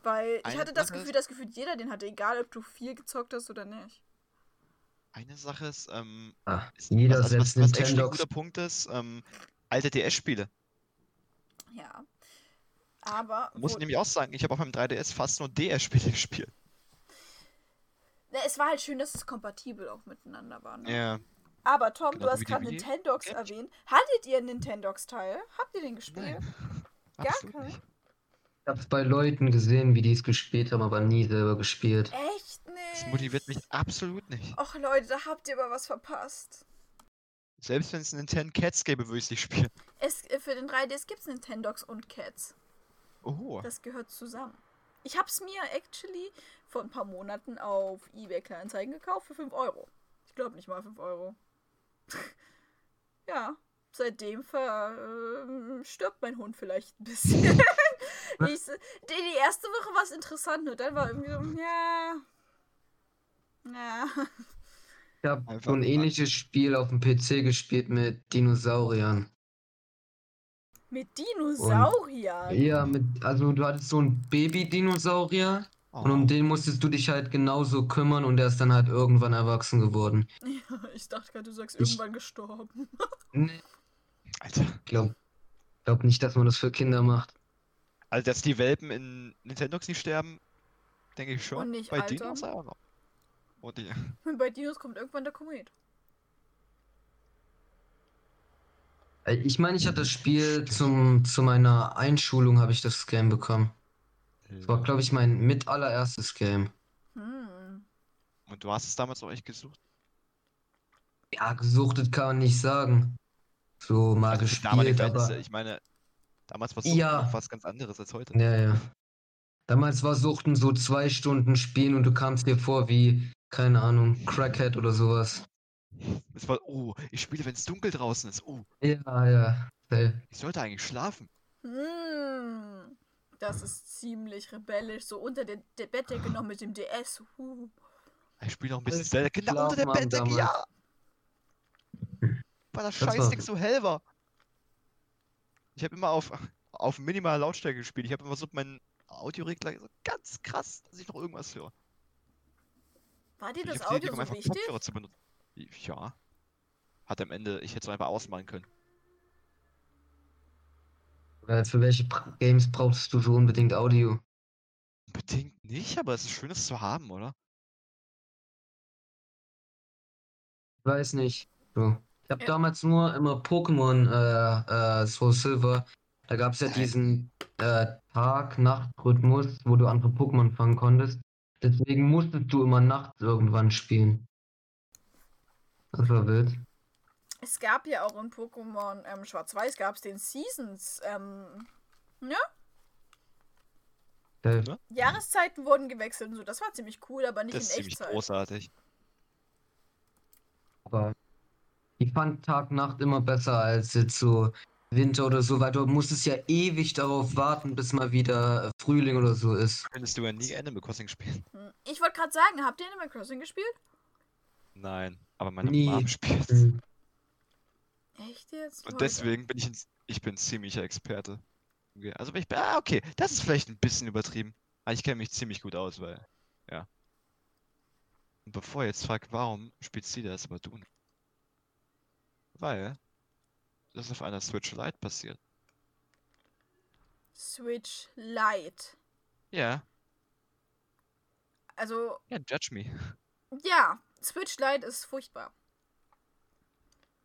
Weil ich Eine hatte das Sache Gefühl, dass gefühlt jeder den hatte, egal ob du viel gezockt hast oder nicht. Eine Sache ist, ähm, Ah, ist, jeder was, was, setzt was actually ein guter Punkt ist, ähm, alte DS-Spiele. Ja. Aber Muss ich nämlich auch sagen, ich habe auf meinem 3DS fast nur DS-Spiele (laughs) gespielt. Na, es war halt schön, dass es kompatibel auch miteinander war. Ne? Ja. Aber Tom, Genau du hast gerade. Nintendox Ja. erwähnt. Hattet ihr einen Nintendox-Teil? Habt ihr den gespielt? Nein. Gar Absolut keinen? nicht. Ich hab's bei Leuten gesehen, wie die es gespielt haben, aber nie selber gespielt. Echt Das nicht. motiviert mich absolut nicht. Och Leute, da habt ihr aber was verpasst. Selbst wenn es einen 10 Cats gäbe, würde ich es nicht spielen. Es, äh, für den 3DS gibt's Nintendogs und Cats. Oh. Das gehört zusammen. Ich hab's mir actually vor ein paar Monaten auf eBay Kleinanzeigen gekauft für 5 Euro. Ich glaube nicht mal 5 Euro. (laughs) ja, seitdem ver, ähm, stirbt mein Hund vielleicht ein bisschen. (laughs) ich, die, die erste Woche war es interessant und dann war irgendwie so, ja. Ja. (laughs) Ich habe so ein ähnliches Spiel auf dem PC gespielt mit Dinosauriern. Mit Dinosauriern. Ja, mit, also du hattest so einen Baby-Dinosaurier oh. und um den musstest du dich halt genauso kümmern und der ist dann halt irgendwann erwachsen geworden. (laughs) Ja, ich dachte gerade, du sagst Ich- irgendwann gestorben. (laughs) Nee, Alter. glaub, glaub nicht, dass man das für Kinder macht. Also, dass die Welpen in Nintendogs nicht sterben, denke ich schon. Und nicht Bei altern. Dinos auch noch. Und die, (laughs) Bei Dinos kommt irgendwann der Komet. Äh, Ich meine, ich hatte das Spiel zum, zu meiner Einschulung habe ich das Game bekommen. Das war, glaube ich, mein mit allererstes Game. Hm. Und du hast es damals auch echt gesucht. Ja, gesuchtet kann man nicht sagen. So mal Also gespielt, aber ich meine, damals war es Ja. was ganz anderes als heute. ja, ja. Damals war Suchten so zwei Stunden spielen und du kamst dir vor wie, keine Ahnung, Crackhead oder sowas. Es war, oh, ich spiele, wenn es dunkel draußen ist. Oh, Ja, ja. Safe. ich sollte eigentlich schlafen. Hm. Das ist ziemlich rebellisch. So unter der, der Bettdecke noch mit dem DS. Huh. Ich spiele noch ein bisschen Zelda. Genau unter der Bettdecke, ja! (laughs) Weil das Das war- Scheißding so hell war. Ich habe immer auf, auf minimaler Lautstärke gespielt. Ich habe immer so meinen Audioregler so ganz krass, dass ich noch irgendwas höre. War dir Ich das Audio so wichtig? Kopfhörer zu benutzen. Ja. Hat am Ende, ich hätte es einfach ausmalen können. Oder für welche Games brauchst du so unbedingt Audio? Unbedingt nicht, aber es ist schön, es zu haben, oder? Ich weiß nicht. So. Ich habe Ja. damals nur immer Pokémon äh, äh, Soul Silver. Da gab es ja diesen äh, Tag-Nacht-Rhythmus, wo du andere Pokémon fangen konntest. Deswegen musstest du immer nachts irgendwann spielen. Das war wild. Es gab ja auch in Pokémon ähm, Schwarz-Weiß gab es den Seasons. Ähm, Äh, Ne? Jahreszeiten wurden gewechselt und so. Das war ziemlich cool, aber nicht Das ist in ziemlich Echtzeit. großartig. Aber ich fand Tag-Nacht immer besser als jetzt so Winter oder so, weil du musstest ja ewig darauf warten, bis mal wieder Frühling oder so ist. Könntest du ja nie Animal Crossing spielen. Hm. Ich wollte gerade sagen, habt ihr Animal Crossing gespielt? Nein, aber meine Nie. Mom spielt. Hm. Echt jetzt? Und deswegen bin ich ein, ich bin ziemlicher Experte. Okay, Also wenn ich, ah, okay, das ist vielleicht ein bisschen übertrieben. Aber ich kenne mich ziemlich gut aus, weil, ja. Und bevor ihr jetzt fragt, warum spielt sie das, aber du nicht? Weil das auf einer Switch Lite passiert. Switch Lite. Ja, Also, ja, judge me. ja, Switch Lite ist furchtbar.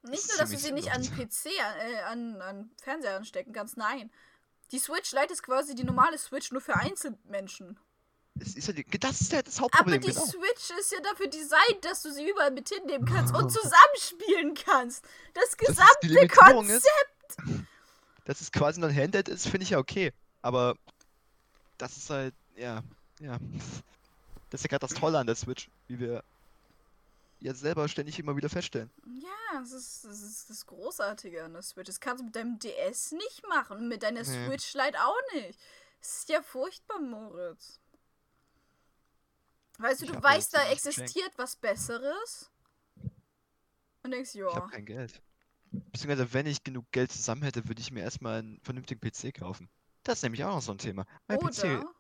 Nicht nur, dass du sie nicht an. PC, äh, an, an Fernseher anstecken kannst, nein. Die Switch Lite ist quasi die normale Switch nur für Einzelmenschen. Es ist ja die, das ist ja das Aber Hauptproblem, die genau. Switch ist ja dafür designt, dass du sie überall mit hinnehmen kannst und (laughs) zusammenspielen kannst. Das gesamte ist. Konzept. (laughs) Dass es quasi ein Handheld ist, finde ich ja okay. Aber das ist halt, ja, ja. Das ist ja gerade das Tolle an der Switch, wie wir ja selber ständig immer wieder feststellen. Ja, das ist, das ist das Großartige an der Switch. Das kannst du mit deinem DS nicht machen. Mit deiner Nee. Switch Lite auch nicht. Das ist ja furchtbar, Moritz. Weißt du, Ich du hab weißt, da geschenkt. existiert was Besseres. Und denkst, Ich habe ja. kein Geld. Beziehungsweise, wenn ich genug Geld zusammen hätte, würde ich mir erstmal einen vernünftigen PC kaufen. Das ist nämlich auch noch so ein Thema. Mein PC Oder,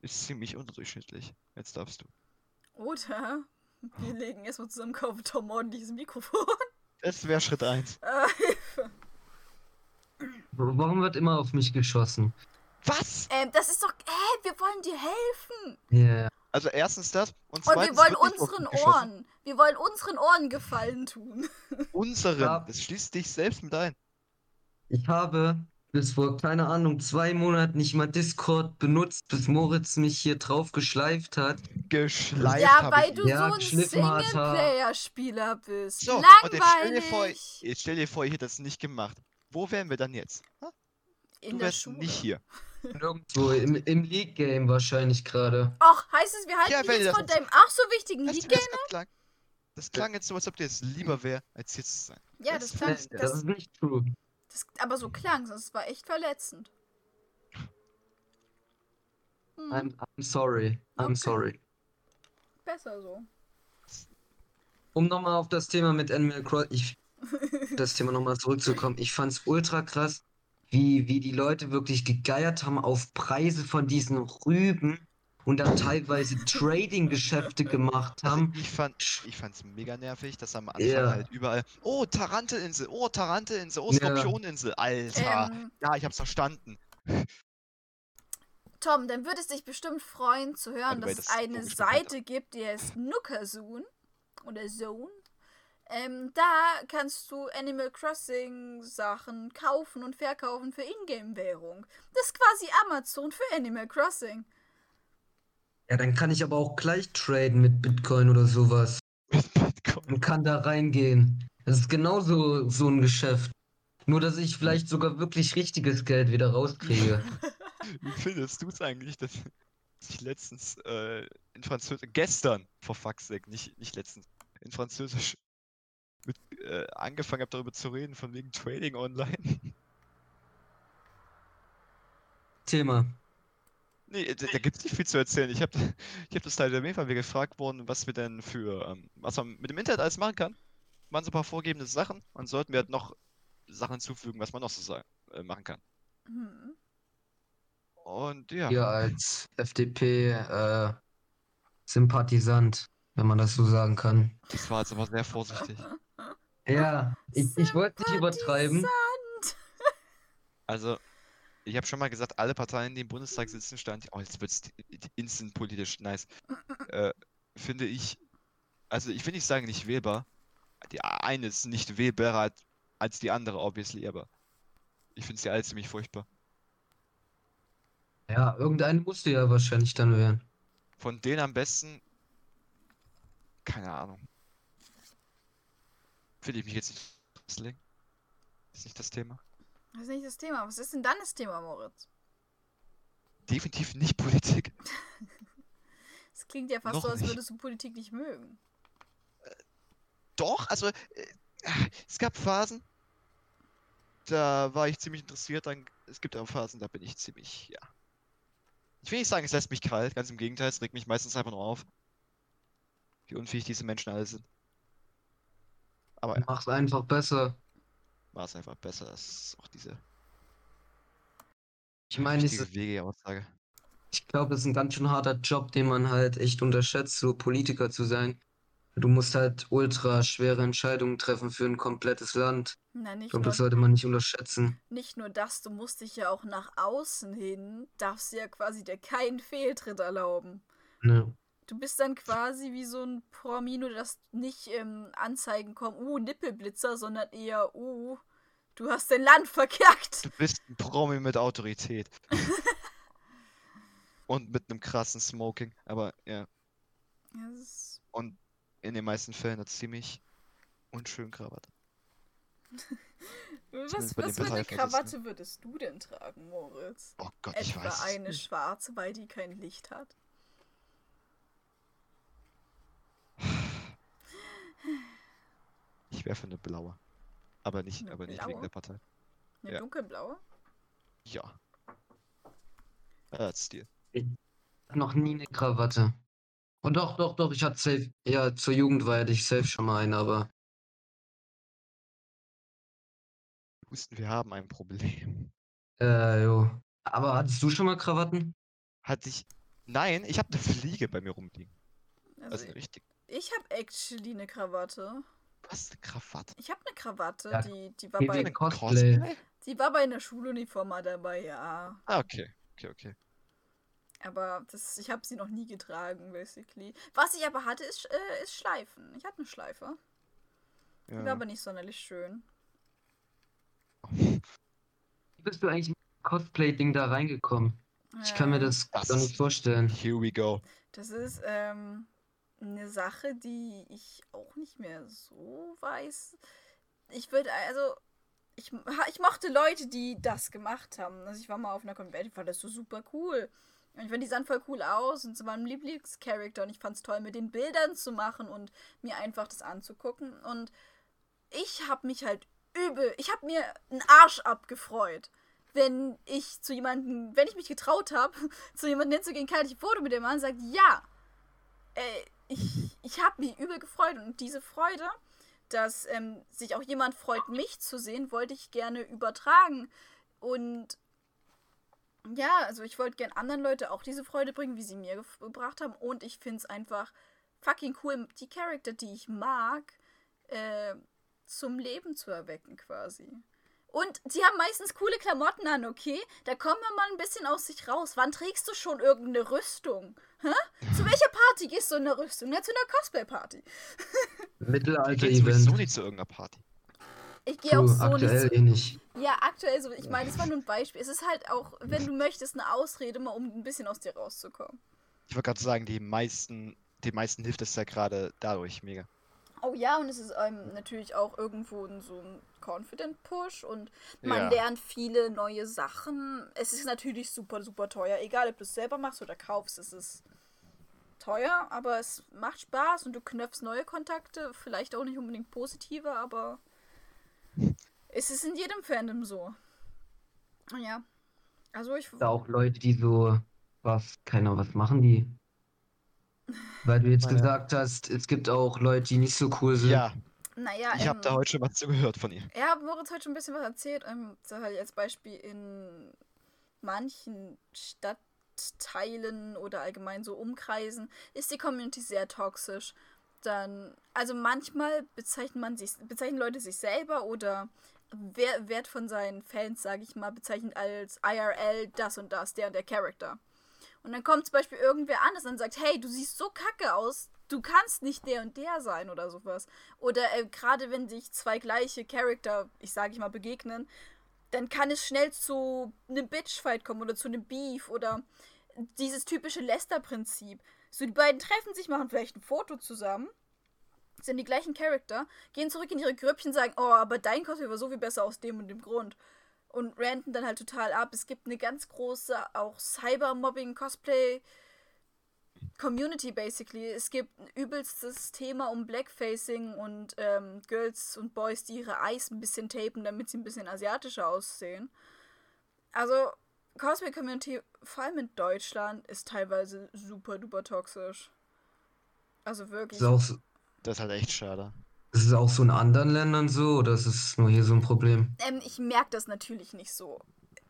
ist ziemlich unterdurchschnittlich. Jetzt darfst du. oder, (laughs) wir legen erstmal zusammen, kaufen Tom ordentliches Mikrofon. Das wäre Schritt 1. Äh, (laughs) Warum wird immer auf mich geschossen? Was? ähm, das ist doch, äh, wir wollen dir helfen. Ja. Also erstens das und Und zweitens wir wollen unseren. Ohren, wir wollen unseren Ohren Gefallen tun. (laughs) Unseren. Ja. Das schließt dich selbst mit ein. Ich habe bis vor, keine Ahnung, zwei Monaten nicht mal Discord benutzt, bis Moritz mich hier drauf geschleift hat. Geschleift Ja, weil ich du Ja, so ein er. Singleplayer-Spieler bist. So, und Langweilig. jetzt stell dir vor, jetzt stell dir vor, ich hätte das nicht gemacht. Wo wären wir dann jetzt? In Du der wärst Schule. nicht hier. Nirgendwo, im, im League-Game wahrscheinlich gerade. Och, heißt es, wir halten Ja, jetzt das von jetzt- deinem ach so wichtigen Lied wie das klang? Das klang jetzt so, als ob dir es lieber wäre, als hier zu sein. Ja, das das- klang. Das Das, ist nicht true. das, aber so klang es. Das war echt verletzend. Hm, I'm, I'm sorry. I'm Okay. sorry. besser so. Um nochmal auf das Thema mit Animal Crossing, ich, (laughs) das Thema nochmal zurückzukommen. Ich fand's ultra krass, wie, wie die Leute wirklich gegeiert haben auf Preise von diesen Rüben und dann teilweise (laughs) Trading-Geschäfte gemacht Also haben. ich fand ich fand's mega nervig, dass am Anfang Ja. halt überall, oh, Tarantelinsel, oh, Tarantelinsel, oh. Skorpioninsel, Alter. Ähm, Ja, ich hab's verstanden. Tom, dann würde es dich bestimmt freuen zu hören, way, dass es das ist eine. Seite gibt, die heißt Nookazoon oder Zone. Ähm, da kannst du Animal Crossing Sachen kaufen und verkaufen für Ingame-Währung. Das ist quasi Amazon für Animal Crossing. Ja, dann kann ich aber auch gleich traden mit Bitcoin oder sowas Mit Bitcoin. und kann da reingehen. Das ist genauso so ein Geschäft. Nur, dass ich vielleicht sogar wirklich richtiges Geld wieder rauskriege. (laughs) Wie findest du es eigentlich, dass ich letztens äh, in Französisch, gestern, for fuck's sake, nicht, nicht letztens, in Französisch mit, äh, angefangen habe, darüber zu reden, von wegen Trading online? (laughs) Thema. Nee, da, da gibt's nicht viel zu erzählen. Ich habe ich hab das leider weil wir gefragt wurden, was wir denn für, ähm, was man mit dem Internet alles machen kann. Waren so ein paar vorgegebene Sachen und sollten wir halt noch Sachen hinzufügen, was man noch so sagen, äh, machen kann. Hm. Und ja, Hier als FDP-Sympathisant, wenn man das so sagen kann. das war jetzt aber sehr vorsichtig. (laughs) Ja, ich, ich wollte nicht übertreiben. Also, ich habe schon mal gesagt, alle Parteien, die im Bundestag sitzen, stand, oh, jetzt wird's instant politisch nice. Äh, finde ich, also ich will nicht sagen nicht wählbar. Die eine ist nicht wählbarer als die andere, obviously, aber ich finde sie alle ziemlich furchtbar. Ja, irgendeine musste ja wahrscheinlich dann werden. Von denen am besten, keine Ahnung. Will ich mich jetzt nicht festlegen. Ist nicht das Thema. Das ist nicht das Thema. Was ist denn dann das Thema, Moritz? Definitiv nicht Politik. (laughs) Es klingt ja fast Noch so, als würdest du Politik nicht mögen. Doch, also äh, es gab Phasen, da war ich ziemlich interessiert. Dann, es gibt auch Phasen, da bin ich ziemlich, ja. Ich will nicht sagen, es lässt mich kalt, ganz im Gegenteil, es regt mich meistens einfach nur auf, wie unfähig diese Menschen alle sind. Aber ja, Mach's einfach besser. war es einfach besser, dass auch diese Ich meine, es richtige ist- Wege-Aussage. ich glaube, es ist ein ganz schön harter Job, den man halt echt unterschätzt, so Politiker zu sein. Du musst halt ultra schwere Entscheidungen treffen für ein komplettes Land. Na, Ich nicht glaube, nur, das sollte man nicht unterschätzen. nicht nur das, du musst dich ja auch nach außen hin, darfst du ja quasi dir keinen Fehltritt erlauben. Ne. Du bist dann quasi wie so ein Promi, nur dass nicht ähm, Anzeigen kommen, uh, Nippelblitzer, sondern eher, uh, du hast dein Land verkackt. Du bist ein Promi mit Autorität. (laughs) Und mit einem krassen Smoking, aber ja. Ist, Und in den meisten Fällen eine ziemlich unschönen Krawatte. (laughs) was was für eine. Krawatte würdest du denn tragen, Moritz? Oh Gott, ich Etwa weiß. es eine schwarze, weil die kein Licht hat? Ich wäre für eine blaue. Aber nicht, Eine aber nicht wegen der Partei. Eine Ja. dunkelblaue? Ja. Als Stil. Noch nie eine Krawatte. Und doch, doch, doch, ich hatte safe. Ja, zur Jugend war ich safe schon mal eine, aber. Husten, wir haben ein Problem. Äh, jo. Aber hattest du schon mal Krawatten? Hatte ich. Nein, ich habe eine Fliege bei mir rumliegen. Also, Also richtig. ich habe actually eine Krawatte. Was? Eine Krawatte? Ich habe eine Krawatte, Ja, die, die, war geh bei, weg. Cosplay. die war bei einer Schuluniform mal dabei, ja. Ah, okay. Okay, okay. Aber das, ich habe sie noch nie getragen, basically. Was ich aber hatte, ist, äh, ist Schleifen. Ich hatte eine Schleife. Die war Ja. aber nicht sonderlich schön. Wie bist du eigentlich mit dem Cosplay-Ding da reingekommen? Ich kann mir das Das gar nicht vorstellen. Here we go. Das ist ähm, eine Sache, die ich auch nicht mehr so weiß. Ich würde, also, ich, ich mochte Leute, die das gemacht haben. Also ich war mal auf einer Convention, ich fand das so super cool. Und ich fand, die sahen voll cool aus und sie waren mein Lieblingscharakter und ich fand es toll, mit den Bildern zu machen und mir einfach das anzugucken. Und ich habe mich halt übel, ich habe mir einen Arsch abgefreut, wenn ich zu jemandem, wenn ich mich getraut habe, (laughs) zu jemandem hinzugehen, kann ich ein Foto mit dem Mann und sagt, ja, äh, ich, ich habe mich übel gefreut und diese Freude, dass ähm, sich auch jemand freut, mich zu sehen, wollte ich gerne übertragen. Und ja, also ich wollte gern anderen Leute auch diese Freude bringen, wie sie mir gef- gebracht haben. Und ich finde es einfach fucking cool, die Charakter, die ich mag, äh, zum Leben zu erwecken quasi. Und sie haben meistens coole Klamotten an, okay? Da kommen wir mal ein bisschen aus sich raus. Wann trägst du schon irgendeine Rüstung? Hä? Zu welcher Party gehst du in der Rüstung? Ja, zu einer Cosplay-Party. (laughs) Ich gehe sowieso Mittelalter-Event. nicht zu irgendeiner Party. Ich gehe auch so nicht aktuell zu eh nicht. Ja, aktuell so. Ich meine, das war nur ein Beispiel. Es ist halt auch, wenn du möchtest, eine Ausrede, mal um ein bisschen aus dir rauszukommen. Ich wollte gerade sagen, die meisten, die meisten hilft es ja gerade dadurch mega. Oh ja, und es ist ähm, natürlich auch irgendwo ein- so ein Confident Push und man Ja. lernt viele neue Sachen. Es ist natürlich super, super teuer. Egal, ob du es selber machst oder kaufst, es ist teuer, aber es macht Spaß und du knöpfst neue Kontakte. Vielleicht auch nicht unbedingt positive, aber es ist in jedem Fandom so. Ja. Also ich. Da auch Leute, die so, was, keiner, was machen die? Weil du jetzt Naja. gesagt hast, es gibt auch Leute, die nicht so cool sind. Ja, Naja, ich habe ähm, da heute schon was zugehört von ihr. Ja, Moritz hat schon ein bisschen was erzählt. Ähm, so halt als Beispiel in manchen Stadtteilen oder allgemein so Umkreisen ist die Community sehr toxisch. Dann, also manchmal bezeichnet man sich, bezeichnen Leute sich selber oder wer wird von seinen Fans, sage ich mal, bezeichnet als IRL das und das, der und der Charakter. Und dann kommt zum Beispiel irgendwer anders und sagt, hey, du siehst so kacke aus, du kannst nicht der und der sein oder sowas. Oder äh, gerade wenn sich zwei gleiche Charakter, ich sage ich mal, begegnen, dann kann es schnell zu einem Bitchfight kommen oder zu einem Beef oder dieses typische Lester-Prinzip. So, die beiden treffen sich, machen vielleicht ein Foto zusammen, sind die gleichen Charakter, gehen zurück in ihre Grüppchen, sagen, oh, aber dein Cosplay war so viel besser aus dem und dem Grund. Und ranten dann halt total ab. Es gibt eine ganz große, auch Cybermobbing-Cosplay- Community basically. Es gibt ein übelstes Thema um Blackfacing und ähm, Girls und Boys, die ihre Eyes ein bisschen tapen, damit sie ein bisschen asiatischer aussehen. Also, Cosplay Community, vor allem in Deutschland, ist teilweise super duper toxisch. Also Ist wirklich. auch, so- Das ist halt echt schade. Ist es auch so in anderen Ländern so oder ist es nur hier so ein Problem? Ähm, ich merke das natürlich nicht so.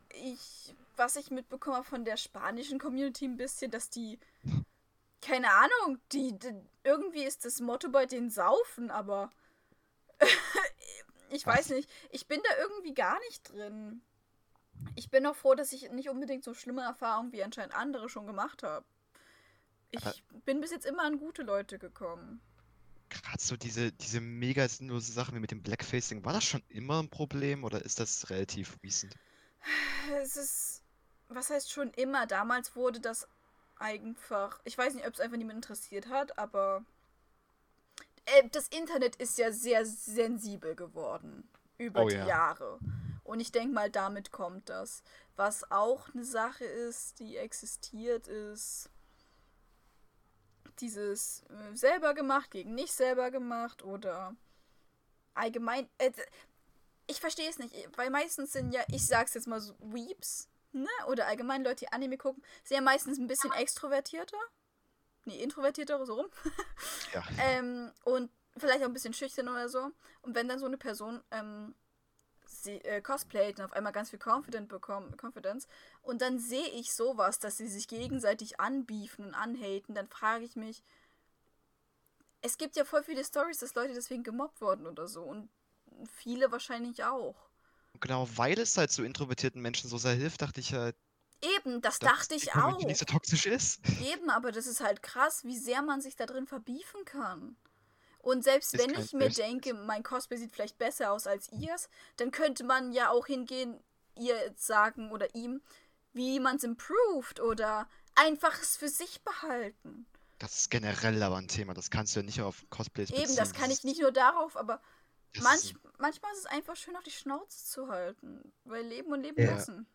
Ich, was ich mitbekomme von der spanischen Community ein bisschen, dass die, keine Ahnung, die, die irgendwie ist das Motto bei denen Saufen, aber (laughs) ich weiß Was? nicht, ich bin da irgendwie gar nicht drin. Ich bin auch froh, dass ich nicht unbedingt so schlimme Erfahrungen wie anscheinend andere schon gemacht habe. Ich bin bis jetzt immer an gute Leute gekommen. Gerade so diese, diese mega sinnlose Sachen wie mit dem Blackfacing, war das schon immer ein Problem oder ist das relativ recent? Es ist, was heißt schon immer, damals wurde das einfach, ich weiß nicht, ob es einfach niemand interessiert hat, aber äh, das Internet ist ja sehr sensibel geworden über Oh die ja. Jahre. Und ich denke mal, damit kommt das. Was auch eine Sache ist, die existiert, ist dieses äh, selber gemacht gegen nicht selber gemacht oder allgemein. Äh, ich verstehe es nicht, weil meistens sind ja, ich sag's jetzt mal so, Weeps, ne? Oder allgemein Leute, die Anime gucken, sind ja meistens ein bisschen extrovertierter. Nee, introvertierter, so rum. Ja. (laughs) Ähm, und vielleicht auch ein bisschen schüchtern oder so. Und wenn dann so eine Person ähm, sie, äh, cosplayt und auf einmal ganz viel Confident bekommen, Confidence und dann sehe ich sowas, dass sie sich gegenseitig anbiefen und anhaten, dann frage ich mich, es gibt ja voll viele Stories, dass Leute deswegen gemobbt wurden oder so und viele wahrscheinlich auch. Und genau weil es halt so introvertierten Menschen so sehr hilft, dachte ich halt, Eben, das dachte ich auch. nicht so toxisch ist. Eben, aber das ist halt krass, wie sehr man sich da drin verbiefen kann. Und selbst wenn ich mir denke, mein Cosplay sieht vielleicht besser aus als ihrs, dann könnte man ja auch hingehen, ihr jetzt sagen oder ihm, wie man es improved oder einfach es für sich behalten. Das ist generell aber ein Thema, das kannst du ja nicht auf Cosplays Eben, beziehen. das kann ich nicht nur darauf, aber manch, ist- manchmal ist es einfach schön, auf die Schnauze zu halten. Weil leben und leben Ja. lassen.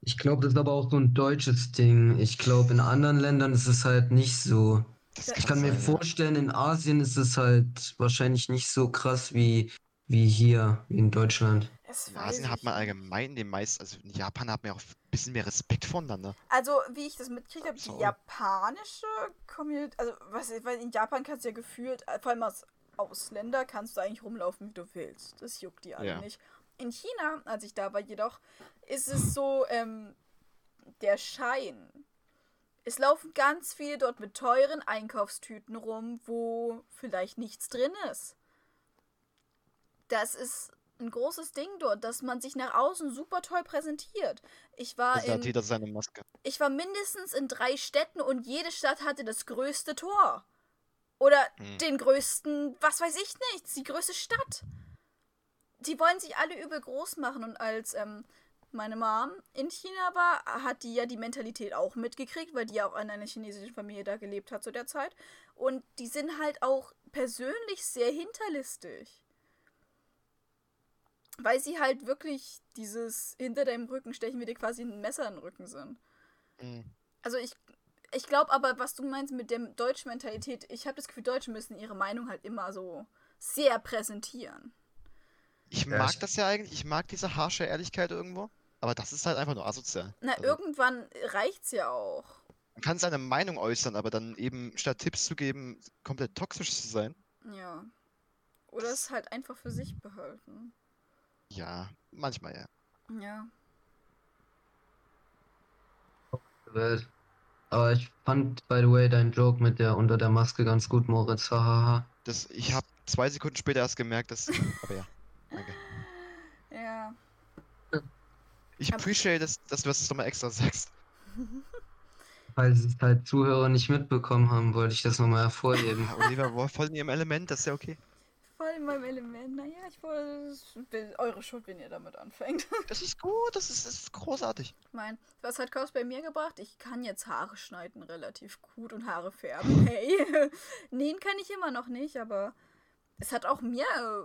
Ich glaube, das ist aber auch so ein deutsches Ding. Ich glaube, in anderen Ländern ist es halt nicht so. Das Ich kann mir vorstellen, in Asien ist es halt wahrscheinlich nicht so krass wie, wie hier, wie in Deutschland. In Asien hat ich man nicht. allgemein den meisten, also in Japan hat man ja auch ein bisschen mehr Respekt voneinander. Also, wie ich das mitkriege, habe, die japanische Community, also, was, weil in Japan kannst du ja gefühlt, äh, vor allem als Ausländer, kannst du eigentlich rumlaufen, wie du willst. Das juckt die alle Ja. nicht. In China, als ich da war, jedoch, ist es so, ähm, der Schein. Es laufen ganz viele dort mit teuren Einkaufstüten rum, wo vielleicht nichts drin ist. Das ist ein großes Ding dort, dass man sich nach außen super toll präsentiert. Ich war Also in jeder seine Maske. ich war mindestens in drei Städten und jede Stadt hatte das größte Tor. Oder Hm. den größten, was weiß ich nicht, die größte Stadt. Die wollen sich alle übel groß machen und als ähm, meine Mom in China war, hat die ja die Mentalität auch mitgekriegt, weil die ja auch in einer chinesischen Familie da gelebt hat zu der Zeit. Und die sind halt auch persönlich sehr hinterlistig. Weil sie halt wirklich dieses hinter deinem Rücken stechen wir dir quasi ein Messer in den Rücken sind. Mhm. Also ich, ich glaube aber, was du meinst mit der deutschen Mentalität, ich habe das Gefühl, Deutsche müssen ihre Meinung halt immer so sehr präsentieren. Ich Ja, mag ich- das ja eigentlich, ich mag diese harsche Ehrlichkeit irgendwo, aber das ist halt einfach nur asozial. Na, Also, irgendwann reicht's ja auch. man kann seine Meinung äußern, aber dann eben statt Tipps zu geben, komplett toxisch zu sein. Ja. Oder es halt einfach für sich behalten. Ja, manchmal ja. Ja. Welt. Aber ich fand, by the way, dein Joke mit der unter der Maske ganz gut, Moritz. Hahaha. Das, ich habe zwei Sekunden später erst gemerkt, dass. Aber ja, danke. Ja. Ich Aber- appreciate, dass, dass du das nochmal extra sagst. Falls es halt Zuhörer nicht mitbekommen haben, wollte ich das nochmal hervorheben. (laughs) Oliver war voll in ihrem Element, das ist ja okay. Voll in meinem Element. Naja, ich wollte. Eure Schuld, wenn ihr damit anfängt. (laughs) Das ist gut, das ist, das ist großartig. Ich mein, was hat Cosplay mir gebracht? Ich kann jetzt Haare schneiden relativ gut und Haare färben. Hey, (laughs) nähen kann ich immer noch nicht, aber es hat auch mir äh,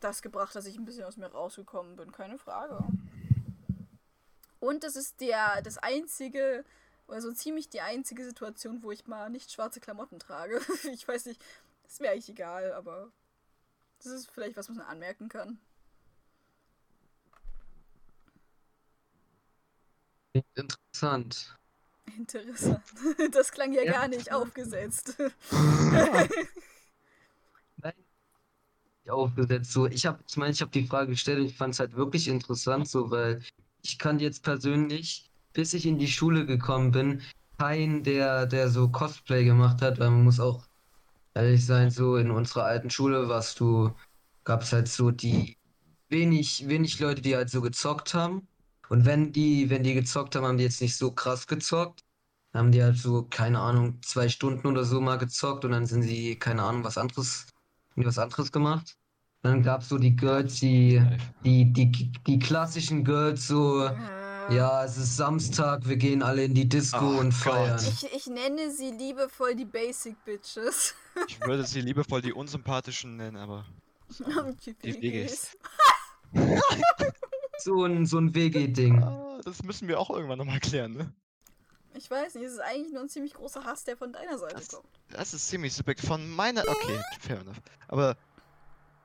das gebracht, dass ich ein bisschen aus mir rausgekommen bin, keine Frage. Und das ist der das einzige oder so ziemlich die einzige Situation, wo ich mal nicht schwarze Klamotten trage. (laughs) Ich weiß nicht, das wäre eigentlich egal, aber das ist vielleicht was, was man anmerken kann. Interessant. Interessant. (laughs) Das klang ja Ja. gar nicht aufgesetzt. (laughs) Aufgesetzt. So, ich habe, ich meine, ich habe die Frage gestellt und ich fand es halt wirklich interessant, so, weil ich kann jetzt persönlich, bis ich in die Schule gekommen bin, keinen, der, der so Cosplay gemacht hat, weil man muss auch ehrlich sein, so in unserer alten Schule warst du, gab es halt so die wenig, wenig Leute, die halt so gezockt haben. Und wenn die, wenn die gezockt haben, haben die jetzt nicht so krass gezockt. Dann haben die halt so, keine Ahnung, zwei Stunden oder so mal gezockt und dann sind sie, keine Ahnung, was anderes, was anderes gemacht. Dann gab es so die Girls, die, die, die, die klassischen Girls, so, ja, es ist Samstag, wir gehen alle in die Disco Oh und feiern. Ich, ich nenne sie liebevoll die Basic Bitches. Ich würde sie liebevoll die unsympathischen nennen, aber. die Die WGs. (laughs) So ein, so ein WG-Ding. Ah, das müssen wir auch irgendwann nochmal klären, ne? Ich weiß nicht, es ist eigentlich nur ein ziemlich großer Hass, der von deiner Seite Das- kommt. Das ist ziemlich subjektiv. Von meiner. Okay, fair enough. Aber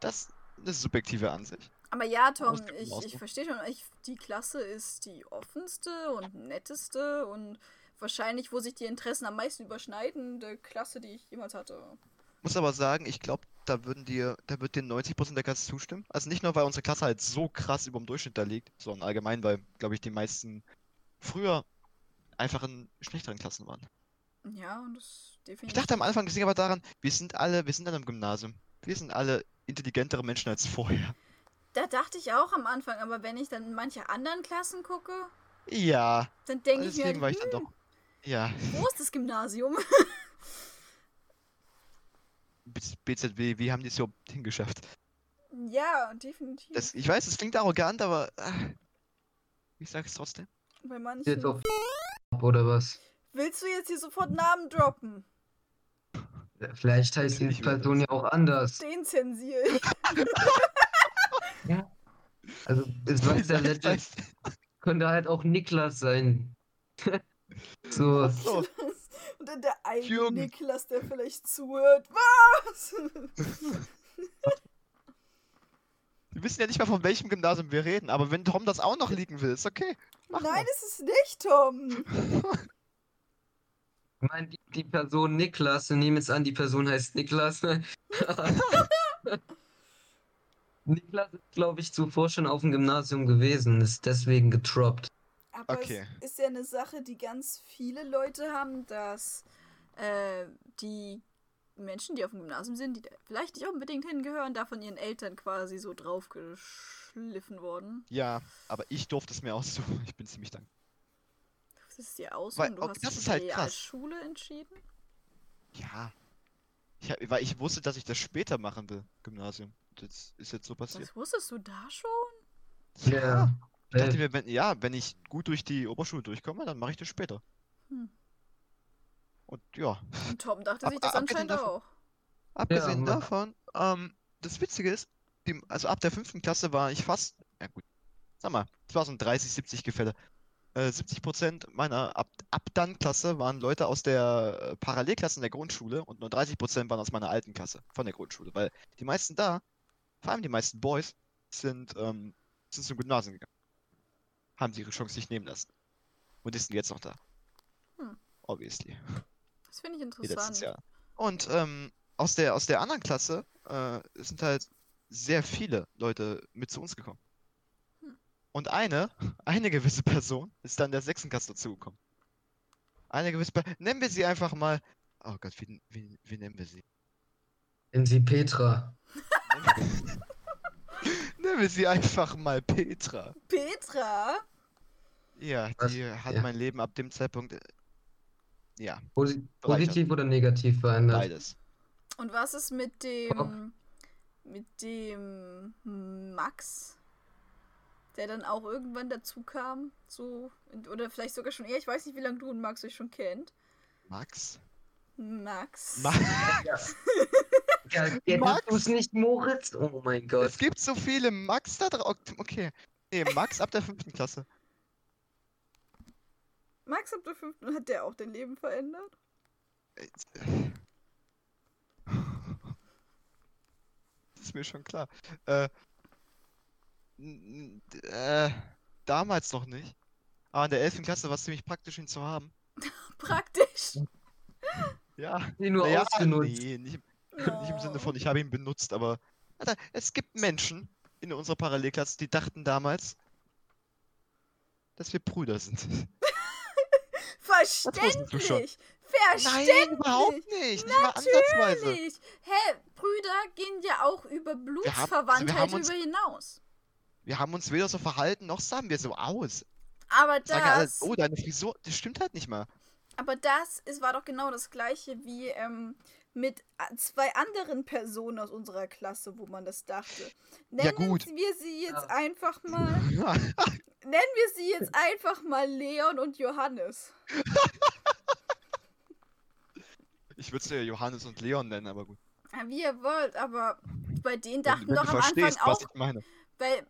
das ist eine subjektive Ansicht. Aber ja, Tom, ich, ich verstehe schon, ich, die Klasse ist die offenste und netteste und wahrscheinlich, wo sich die Interessen am meisten überschneiden, der Klasse, die ich jemals hatte. Muss aber sagen, ich glaube, da würden dir, da wird dir 90% der Klasse zustimmen. Also nicht nur, weil unsere Klasse halt so krass über dem Durchschnitt da liegt, sondern allgemein, weil, glaube ich, die meisten früher einfach in schlechteren Klassen waren. Ja, und das Ich definitiv. dachte am Anfang, das liegt aber daran, wir sind alle, wir sind alle im Gymnasium. Wir sind alle intelligentere Menschen als vorher. Da dachte ich auch am Anfang, aber wenn ich dann in manche anderen Klassen gucke, Ja, dann denke ich mir, deswegen war halt, ich dann doch. Ja, hm, wo ist das Gymnasium? (laughs) BZW, wie haben die es überhaupt hingeschafft? ja, definitiv. Das, ich weiß, es klingt arrogant, aber äh, Ich sag's trotzdem. Bei Jetzt manchen. auf oder was? Willst du jetzt hier sofort Namen droppen? Vielleicht heißt die Person ja auch anders. Den zensiere ich. (laughs) Also, es weiß ja (laughs) heißt- könnte halt auch Niklas sein. (laughs) so, So, Und dann der eine Jürgen. Niklas, der vielleicht zuhört. Was? wir wissen ja nicht mal, von welchem Gymnasium wir reden, aber wenn Tom das auch noch liegen will, ist okay. Mach Nein, mal. es ist nicht Tom. ich meine, die, Person Niklas, wir nehmen jetzt an, die Person heißt Niklas. (laughs) Niklas ist, glaube ich, zuvor schon auf dem Gymnasium gewesen, ist deswegen getroppt. Aber Okay. es ist ja eine Sache, die ganz viele Leute haben, dass äh, die Menschen, die auf dem Gymnasium sind, die vielleicht nicht unbedingt hingehören, da von ihren Eltern quasi so draufgeschliffen wurden. Ja, aber ich durfte es mir aussuchen. Ich bin ziemlich dankbar. Das ist dir aus Weil- und du hast das ist halt die krass. Realschule entschieden. Ja. Ich hab, weil ich wusste, dass ich das später machen will, Gymnasium. Das ist jetzt so passiert. Das wusstest du da schon? Ja. Ich dachte Äh, mir, wenn, ja, wenn ich gut durch die Oberschule durchkomme, dann mache ich das später. Hm. Und ja, Und Tom dachte (laughs) Ab- sich das abgesehen anscheinend davon- auch. abgesehen aber- davon, ähm, das Witzige ist, die, also ab der fünften Klasse war ich fast, ja gut, sag mal, es war so ein 30-70 Gefälle. Äh, 70% meiner ab, ab dann Klasse waren Leute aus der äh, Parallelklasse in der Grundschule und nur 30% waren aus meiner alten Klasse von der Grundschule, weil die meisten da, vor allem die meisten Boys, sind, ähm, sind zum Gymnasium gegangen. Haben sie ihre Chance nicht nehmen lassen. Und die sind jetzt noch da. Hm. Obviously. Das finde ich (laughs) interessant. Und ähm, aus der aus der anderen Klasse äh, sind halt sehr viele Leute mit zu uns gekommen. Und eine, (laughs) eine gewisse Person ist dann der sechsten Klasse dazugekommen. Eine gewisse Per Nennen wir sie einfach mal. Oh Gott, wie, wie, wie nennen wir sie? Nennen Sie Petra. (laughs) Nennen wir, sie einfach mal Petra. Petra? Ja, Was? die hat Ja. mein Leben ab dem Zeitpunkt. äh, Ja, Posi Bereichert. positiv oder negativ verändert? beides. Und was ist mit dem. mit dem Max? Der dann auch irgendwann dazu kam? So. Oder vielleicht sogar schon eher. Ich weiß nicht, wie lange du und Max euch schon kennt. Max? Max. Ma (laughs) Ja, kennst Max? du es nicht, Moritz? Oh mein Gott. Es gibt so viele Max da drauf. Okay. Nee, Max ab der fünften Klasse. Max ab der fünften hat der auch dein Leben verändert? Äh, Das (laughs) ist mir schon klar. Äh, äh, damals noch nicht. Aber in der 11. Klasse war es ziemlich praktisch, ihn zu haben. (laughs) Praktisch. Ja. (laughs) Die nur naja, ausgenutzt. nee, nicht, im- (laughs) nicht im Sinne von, ich habe ihn benutzt, aber Alter, es gibt Menschen in unserer Parallelklasse, die dachten damals, dass wir Brüder sind. Verständlich. Verständlich. Nein, überhaupt nicht. Nicht mal ansatzweise. Natürlich. Hä, Brüder gehen ja auch über haben- Blutsverwandtheit wir haben uns- über hinaus. Wir haben uns weder so verhalten, noch sahen wir so aus. Aber Sagen alle, das, oh, deine Frisur, das stimmt halt nicht mal. aber das ist, war doch genau das gleiche wie ähm, mit a- zwei anderen Personen aus unserer Klasse, wo man das dachte. Ja, Nennen gut. wir sie jetzt Ja. einfach mal, (laughs) nennen wir sie jetzt einfach mal Leon und Johannes. Ich würde es ja Johannes und Leon nennen, aber gut. Ja, wie ihr wollt, aber bei denen Wenn, dachten wenn doch du am Anfang verstehst, auch, was ich meine. Bei,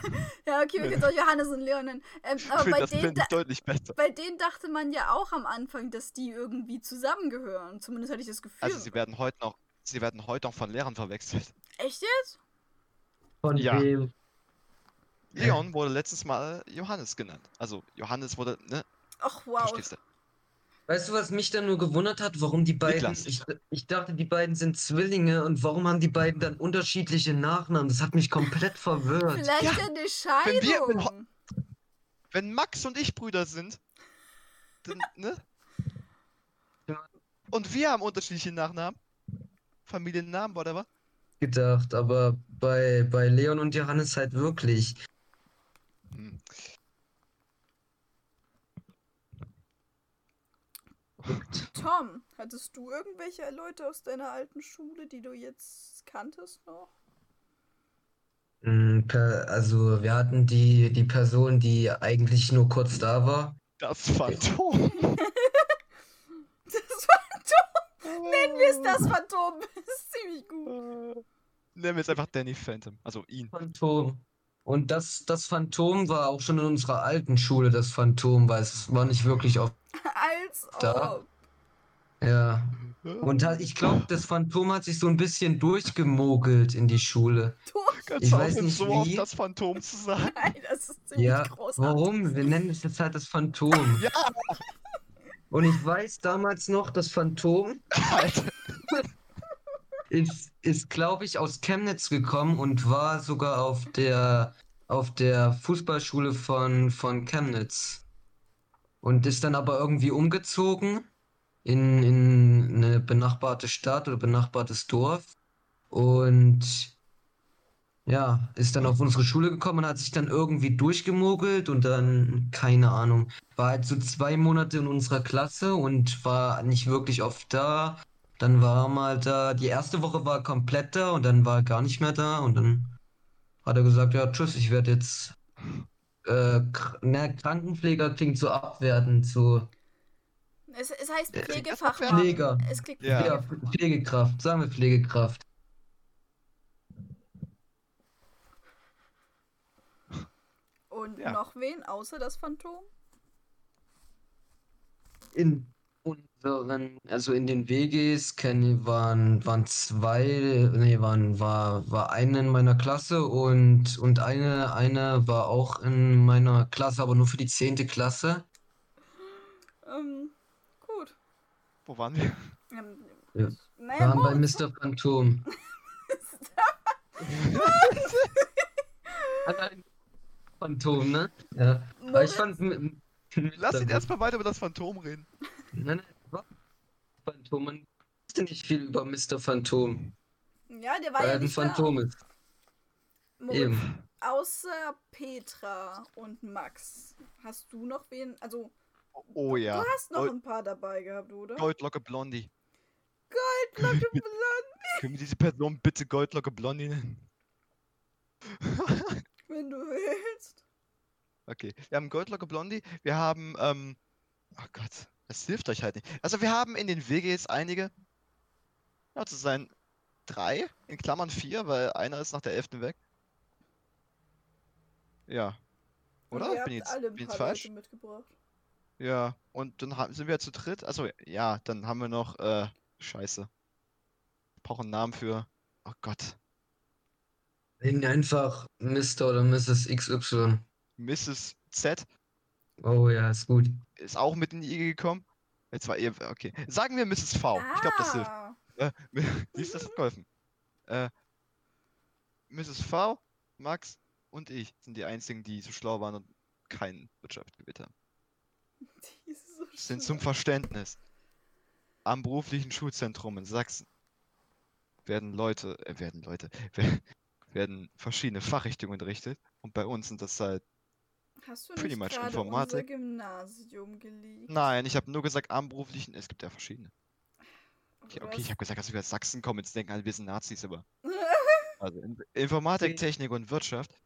(laughs) ja, okay, wir können doch Johannes und Leon nennen. Ähm, aber finde bei das denen, deutlich besser. bei denen dachte man ja auch am Anfang, dass die irgendwie zusammengehören. Zumindest hatte ich das Gefühl. Also sie werden heute noch, sie werden heute noch von Lehrern verwechselt. Echt jetzt? Von Ja. wem? Leon wurde letztes Mal Johannes genannt. Also Johannes wurde, ne? Ach wow. Verstehst du? Weißt du, was mich dann nur gewundert hat? Warum die beiden. Ich, ich dachte, die beiden sind Zwillinge und warum haben die beiden dann unterschiedliche Nachnamen? Das hat mich komplett (laughs) verwirrt. Vielleicht Ja, eine wenn wir- wenn Scheidung. Wenn Max und ich Brüder sind, dann, (laughs) ne? Ja. Und wir haben unterschiedliche Nachnamen. Familiennamen, whatever. Gedacht, aber bei, bei Leon und Johannes halt wirklich. Hm. Tom, hattest du irgendwelche Leute aus deiner alten Schule, die du jetzt kanntest noch? Mm, also wir hatten die, die Person, die eigentlich nur kurz da war. Das Phantom. (laughs) Das Phantom. Nennen wir es das Phantom. Das (laughs) ist ziemlich gut. Äh, Nennen wir es einfach Danny Phantom. Also ihn. Phantom. Und das, das Phantom war auch schon in unserer alten Schule das Phantom, weil es war nicht wirklich auf. (laughs) Als Da. ob. Ja. Und hat, ich glaube, das Phantom hat sich so ein bisschen durchgemogelt in die Schule. Kannst ich du weiß nicht so oft wie. das Phantom zu (laughs) sagen? Nein, das ist ziemlich Ja, großartig. warum? Wir nennen es jetzt halt das Phantom. Ja, Und ich weiß damals noch, das Phantom (laughs) Alter. Ist, ist glaube ich, aus Chemnitz gekommen und war sogar auf der, auf der Fußballschule von, von Chemnitz. Und ist dann aber irgendwie umgezogen in, in eine benachbarte Stadt oder benachbartes Dorf. Und ja, ist dann auf unsere Schule gekommen und hat sich dann irgendwie durchgemogelt und dann, keine Ahnung, war halt so zwei Monate in unserer Klasse und war nicht wirklich oft da. Dann war er mal da. Die erste Woche war er komplett da und dann war er gar nicht mehr da und dann hat er gesagt, ja, tschüss, ich werde jetzt äh, kr- ne, Krankenpfleger klingt so abwertend, so Es, es heißt Äh, Pflegefachmann. Pfleger. Es klingt Ja. ja, Pflege- Pflegekraft, sagen wir Pflegekraft. Und Ja. noch wen außer das Phantom? In also in den WGs kenne, waren, waren zwei, nee, waren, war, war eine in meiner Klasse und, und eine, eine war auch in meiner Klasse, aber nur für die zehnte Klasse. Ähm, gut. Wo waren wir? Ähm, Ja. Naja, Waren bei Mr. Phantom. (laughs) Phantom, ne? Ja. Aber ich fand. Lass ihn erstmal weiter über das Phantom reden. Nein, nein? Phantom. Man wusste nicht viel über Mr. Phantom. Ja, der war Weil ja ein nicht da. Phantom ist. Eben. außer Petra und Max, hast du noch wen? Also, Oh ja. du hast noch Gold- ein paar dabei gehabt, oder? Goldlocke Blondie. Goldlocke (laughs) Blond, Können wir diese Person bitte Goldlocke Blondie nennen? (laughs) wenn du willst. Okay. Wir haben Goldlocke Blondie. Wir haben, ähm, oh Gott, das hilft euch halt nicht. Also wir haben in den WGs einige, ja, zu sein, drei, in Klammern vier, weil einer ist nach der elften weg. Ja. Und Oder? ihr Bin jetzt, alle ein bin jetzt paar falsch? Leute mitgebracht. Ja. Und dann haben, sind wir zu dritt. Also ja, dann haben wir noch, äh, Scheiße. Ich brauche einen Namen für, oh Gott, Nennen einfach Mr. oder Mrs. XY. Mrs. Z. Oh ja, ist gut. ist auch mit in die IG gekommen. Jetzt war ihr, okay. Sagen wir Mrs. V. Ich glaube, das hilft. Ah, Äh, (laughs) die ist das hat geholfen. Äh, Mrs. V, Max und ich sind die einzigen, die so schlau waren und keinen Wirtschaft gewählt haben. die ist so sind zum Verständnis. Am beruflichen Schulzentrum in Sachsen werden Leute, äh, werden Leute, wer- (laughs) werden verschiedene Fachrichtungen unterrichtet und bei uns sind das halt, Hast du pretty nicht much gerade unser Informatik. Gymnasium geliebt? nein, ich habe nur gesagt am beruflichen, es gibt ja verschiedene. Okay, okay, ich habe gesagt, dass wir aus Sachsen kommen, jetzt denken alle, wir sind Nazis, aber. (laughs) Also in Informatik, Okay. Technik und Wirtschaft.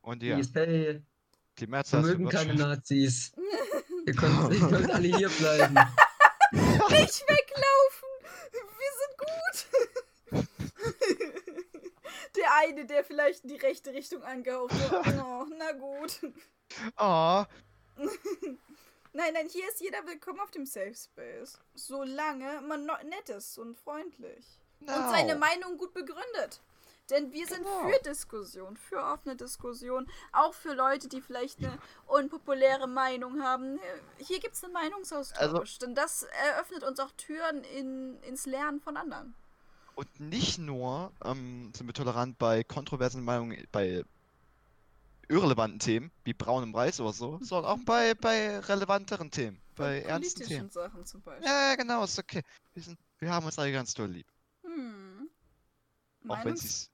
Und ja, die wir ist für mögen keine. Nazis. (laughs) Ihr könnt, ihr könnt alle hier bleiben. (laughs) Nicht weglaufen! Wir sind gut! der eine, der vielleicht in die rechte Richtung angehaucht hat. (laughs) Oh, na gut. Oh, (laughs) Nein, nein, hier ist jeder willkommen auf dem Safe Space. Solange man no nett ist und freundlich. Und seine no. Meinung gut begründet. Denn wir sind Genau. für Diskussion, für offene Diskussion. Auch für Leute, die vielleicht eine unpopuläre Meinung haben. Hier gibt es einen Meinungsaustausch. Also- denn das eröffnet uns auch Türen in, ins Lernen von anderen. Und nicht nur ähm, sind wir tolerant bei kontroversen Meinungen, bei irrelevanten Themen, wie braunem Reis oder so, sondern auch bei, bei relevanteren Themen, bei ernsten politischen Themen. Sachen zum Beispiel. Ja, genau, ist okay. Wir, sind, wir haben uns alle ganz doll lieb. Hm. Auch wenn Meinungs sie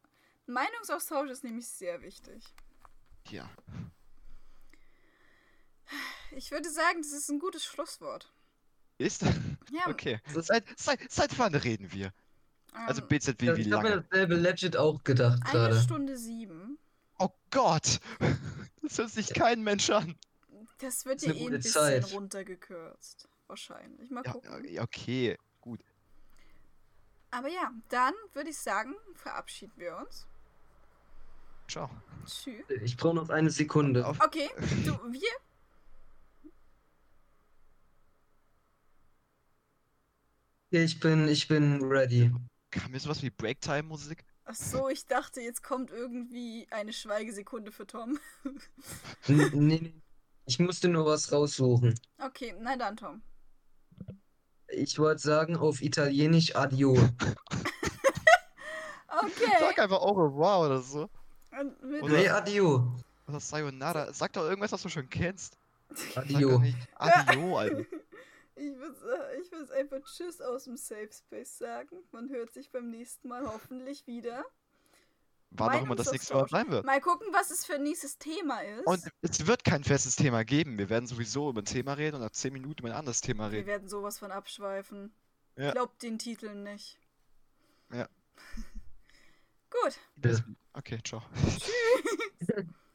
Meinungsaustausch ist nämlich sehr wichtig. ja. Ich würde sagen, das ist ein gutes Schlusswort. Ist? Ja, Okay. Das- Seit, seit, seit wann reden wir? Also Ähm, BZW Ja, wie ich habe mir lange? dasselbe legit auch gedacht eine gerade. Stunde sieben. Oh Gott! (laughs) Das hört sich kein Mensch an. Das wird dir eh ein bisschen Zeit. runtergekürzt. Wahrscheinlich. Mal Ja, gucken. ja, okay, gut. Aber ja, dann würde ich sagen, verabschieden wir uns. Ciao. Tschüss. Ich brauche noch eine Sekunde. Auf, Okay, du, wir? Ich bin, ich bin ready. Kam mir sowas wie Breaktime-Musik? Ach so, ich dachte, jetzt kommt irgendwie eine Schweigesekunde für Tom. (laughs) Nee, nee. Ich musste nur was raussuchen. Okay, na dann, Tom. Ich wollte sagen auf Italienisch Adio. (laughs) Okay. Sag einfach au revoir oder so. Oder- Nee, Adio. Oder Sayonara. Sag doch irgendwas, was du schon kennst. Adio. Adio, Alter. Ich würde ich würd einfach Tschüss aus dem Safe Space sagen. Man hört sich beim nächsten Mal hoffentlich wieder. War doch immer das nächste Mal sein wird. Mal gucken, was es für ein nächstes Thema ist. Und es wird kein festes Thema geben. Wir werden sowieso über ein Thema reden und nach 10 Minuten über ein anderes Thema Wir reden. werden sowas von abschweifen. Ja. Glaubt den Titeln nicht. Ja. (laughs) Gut. Bis- Okay, ciao. (laughs) (laughs)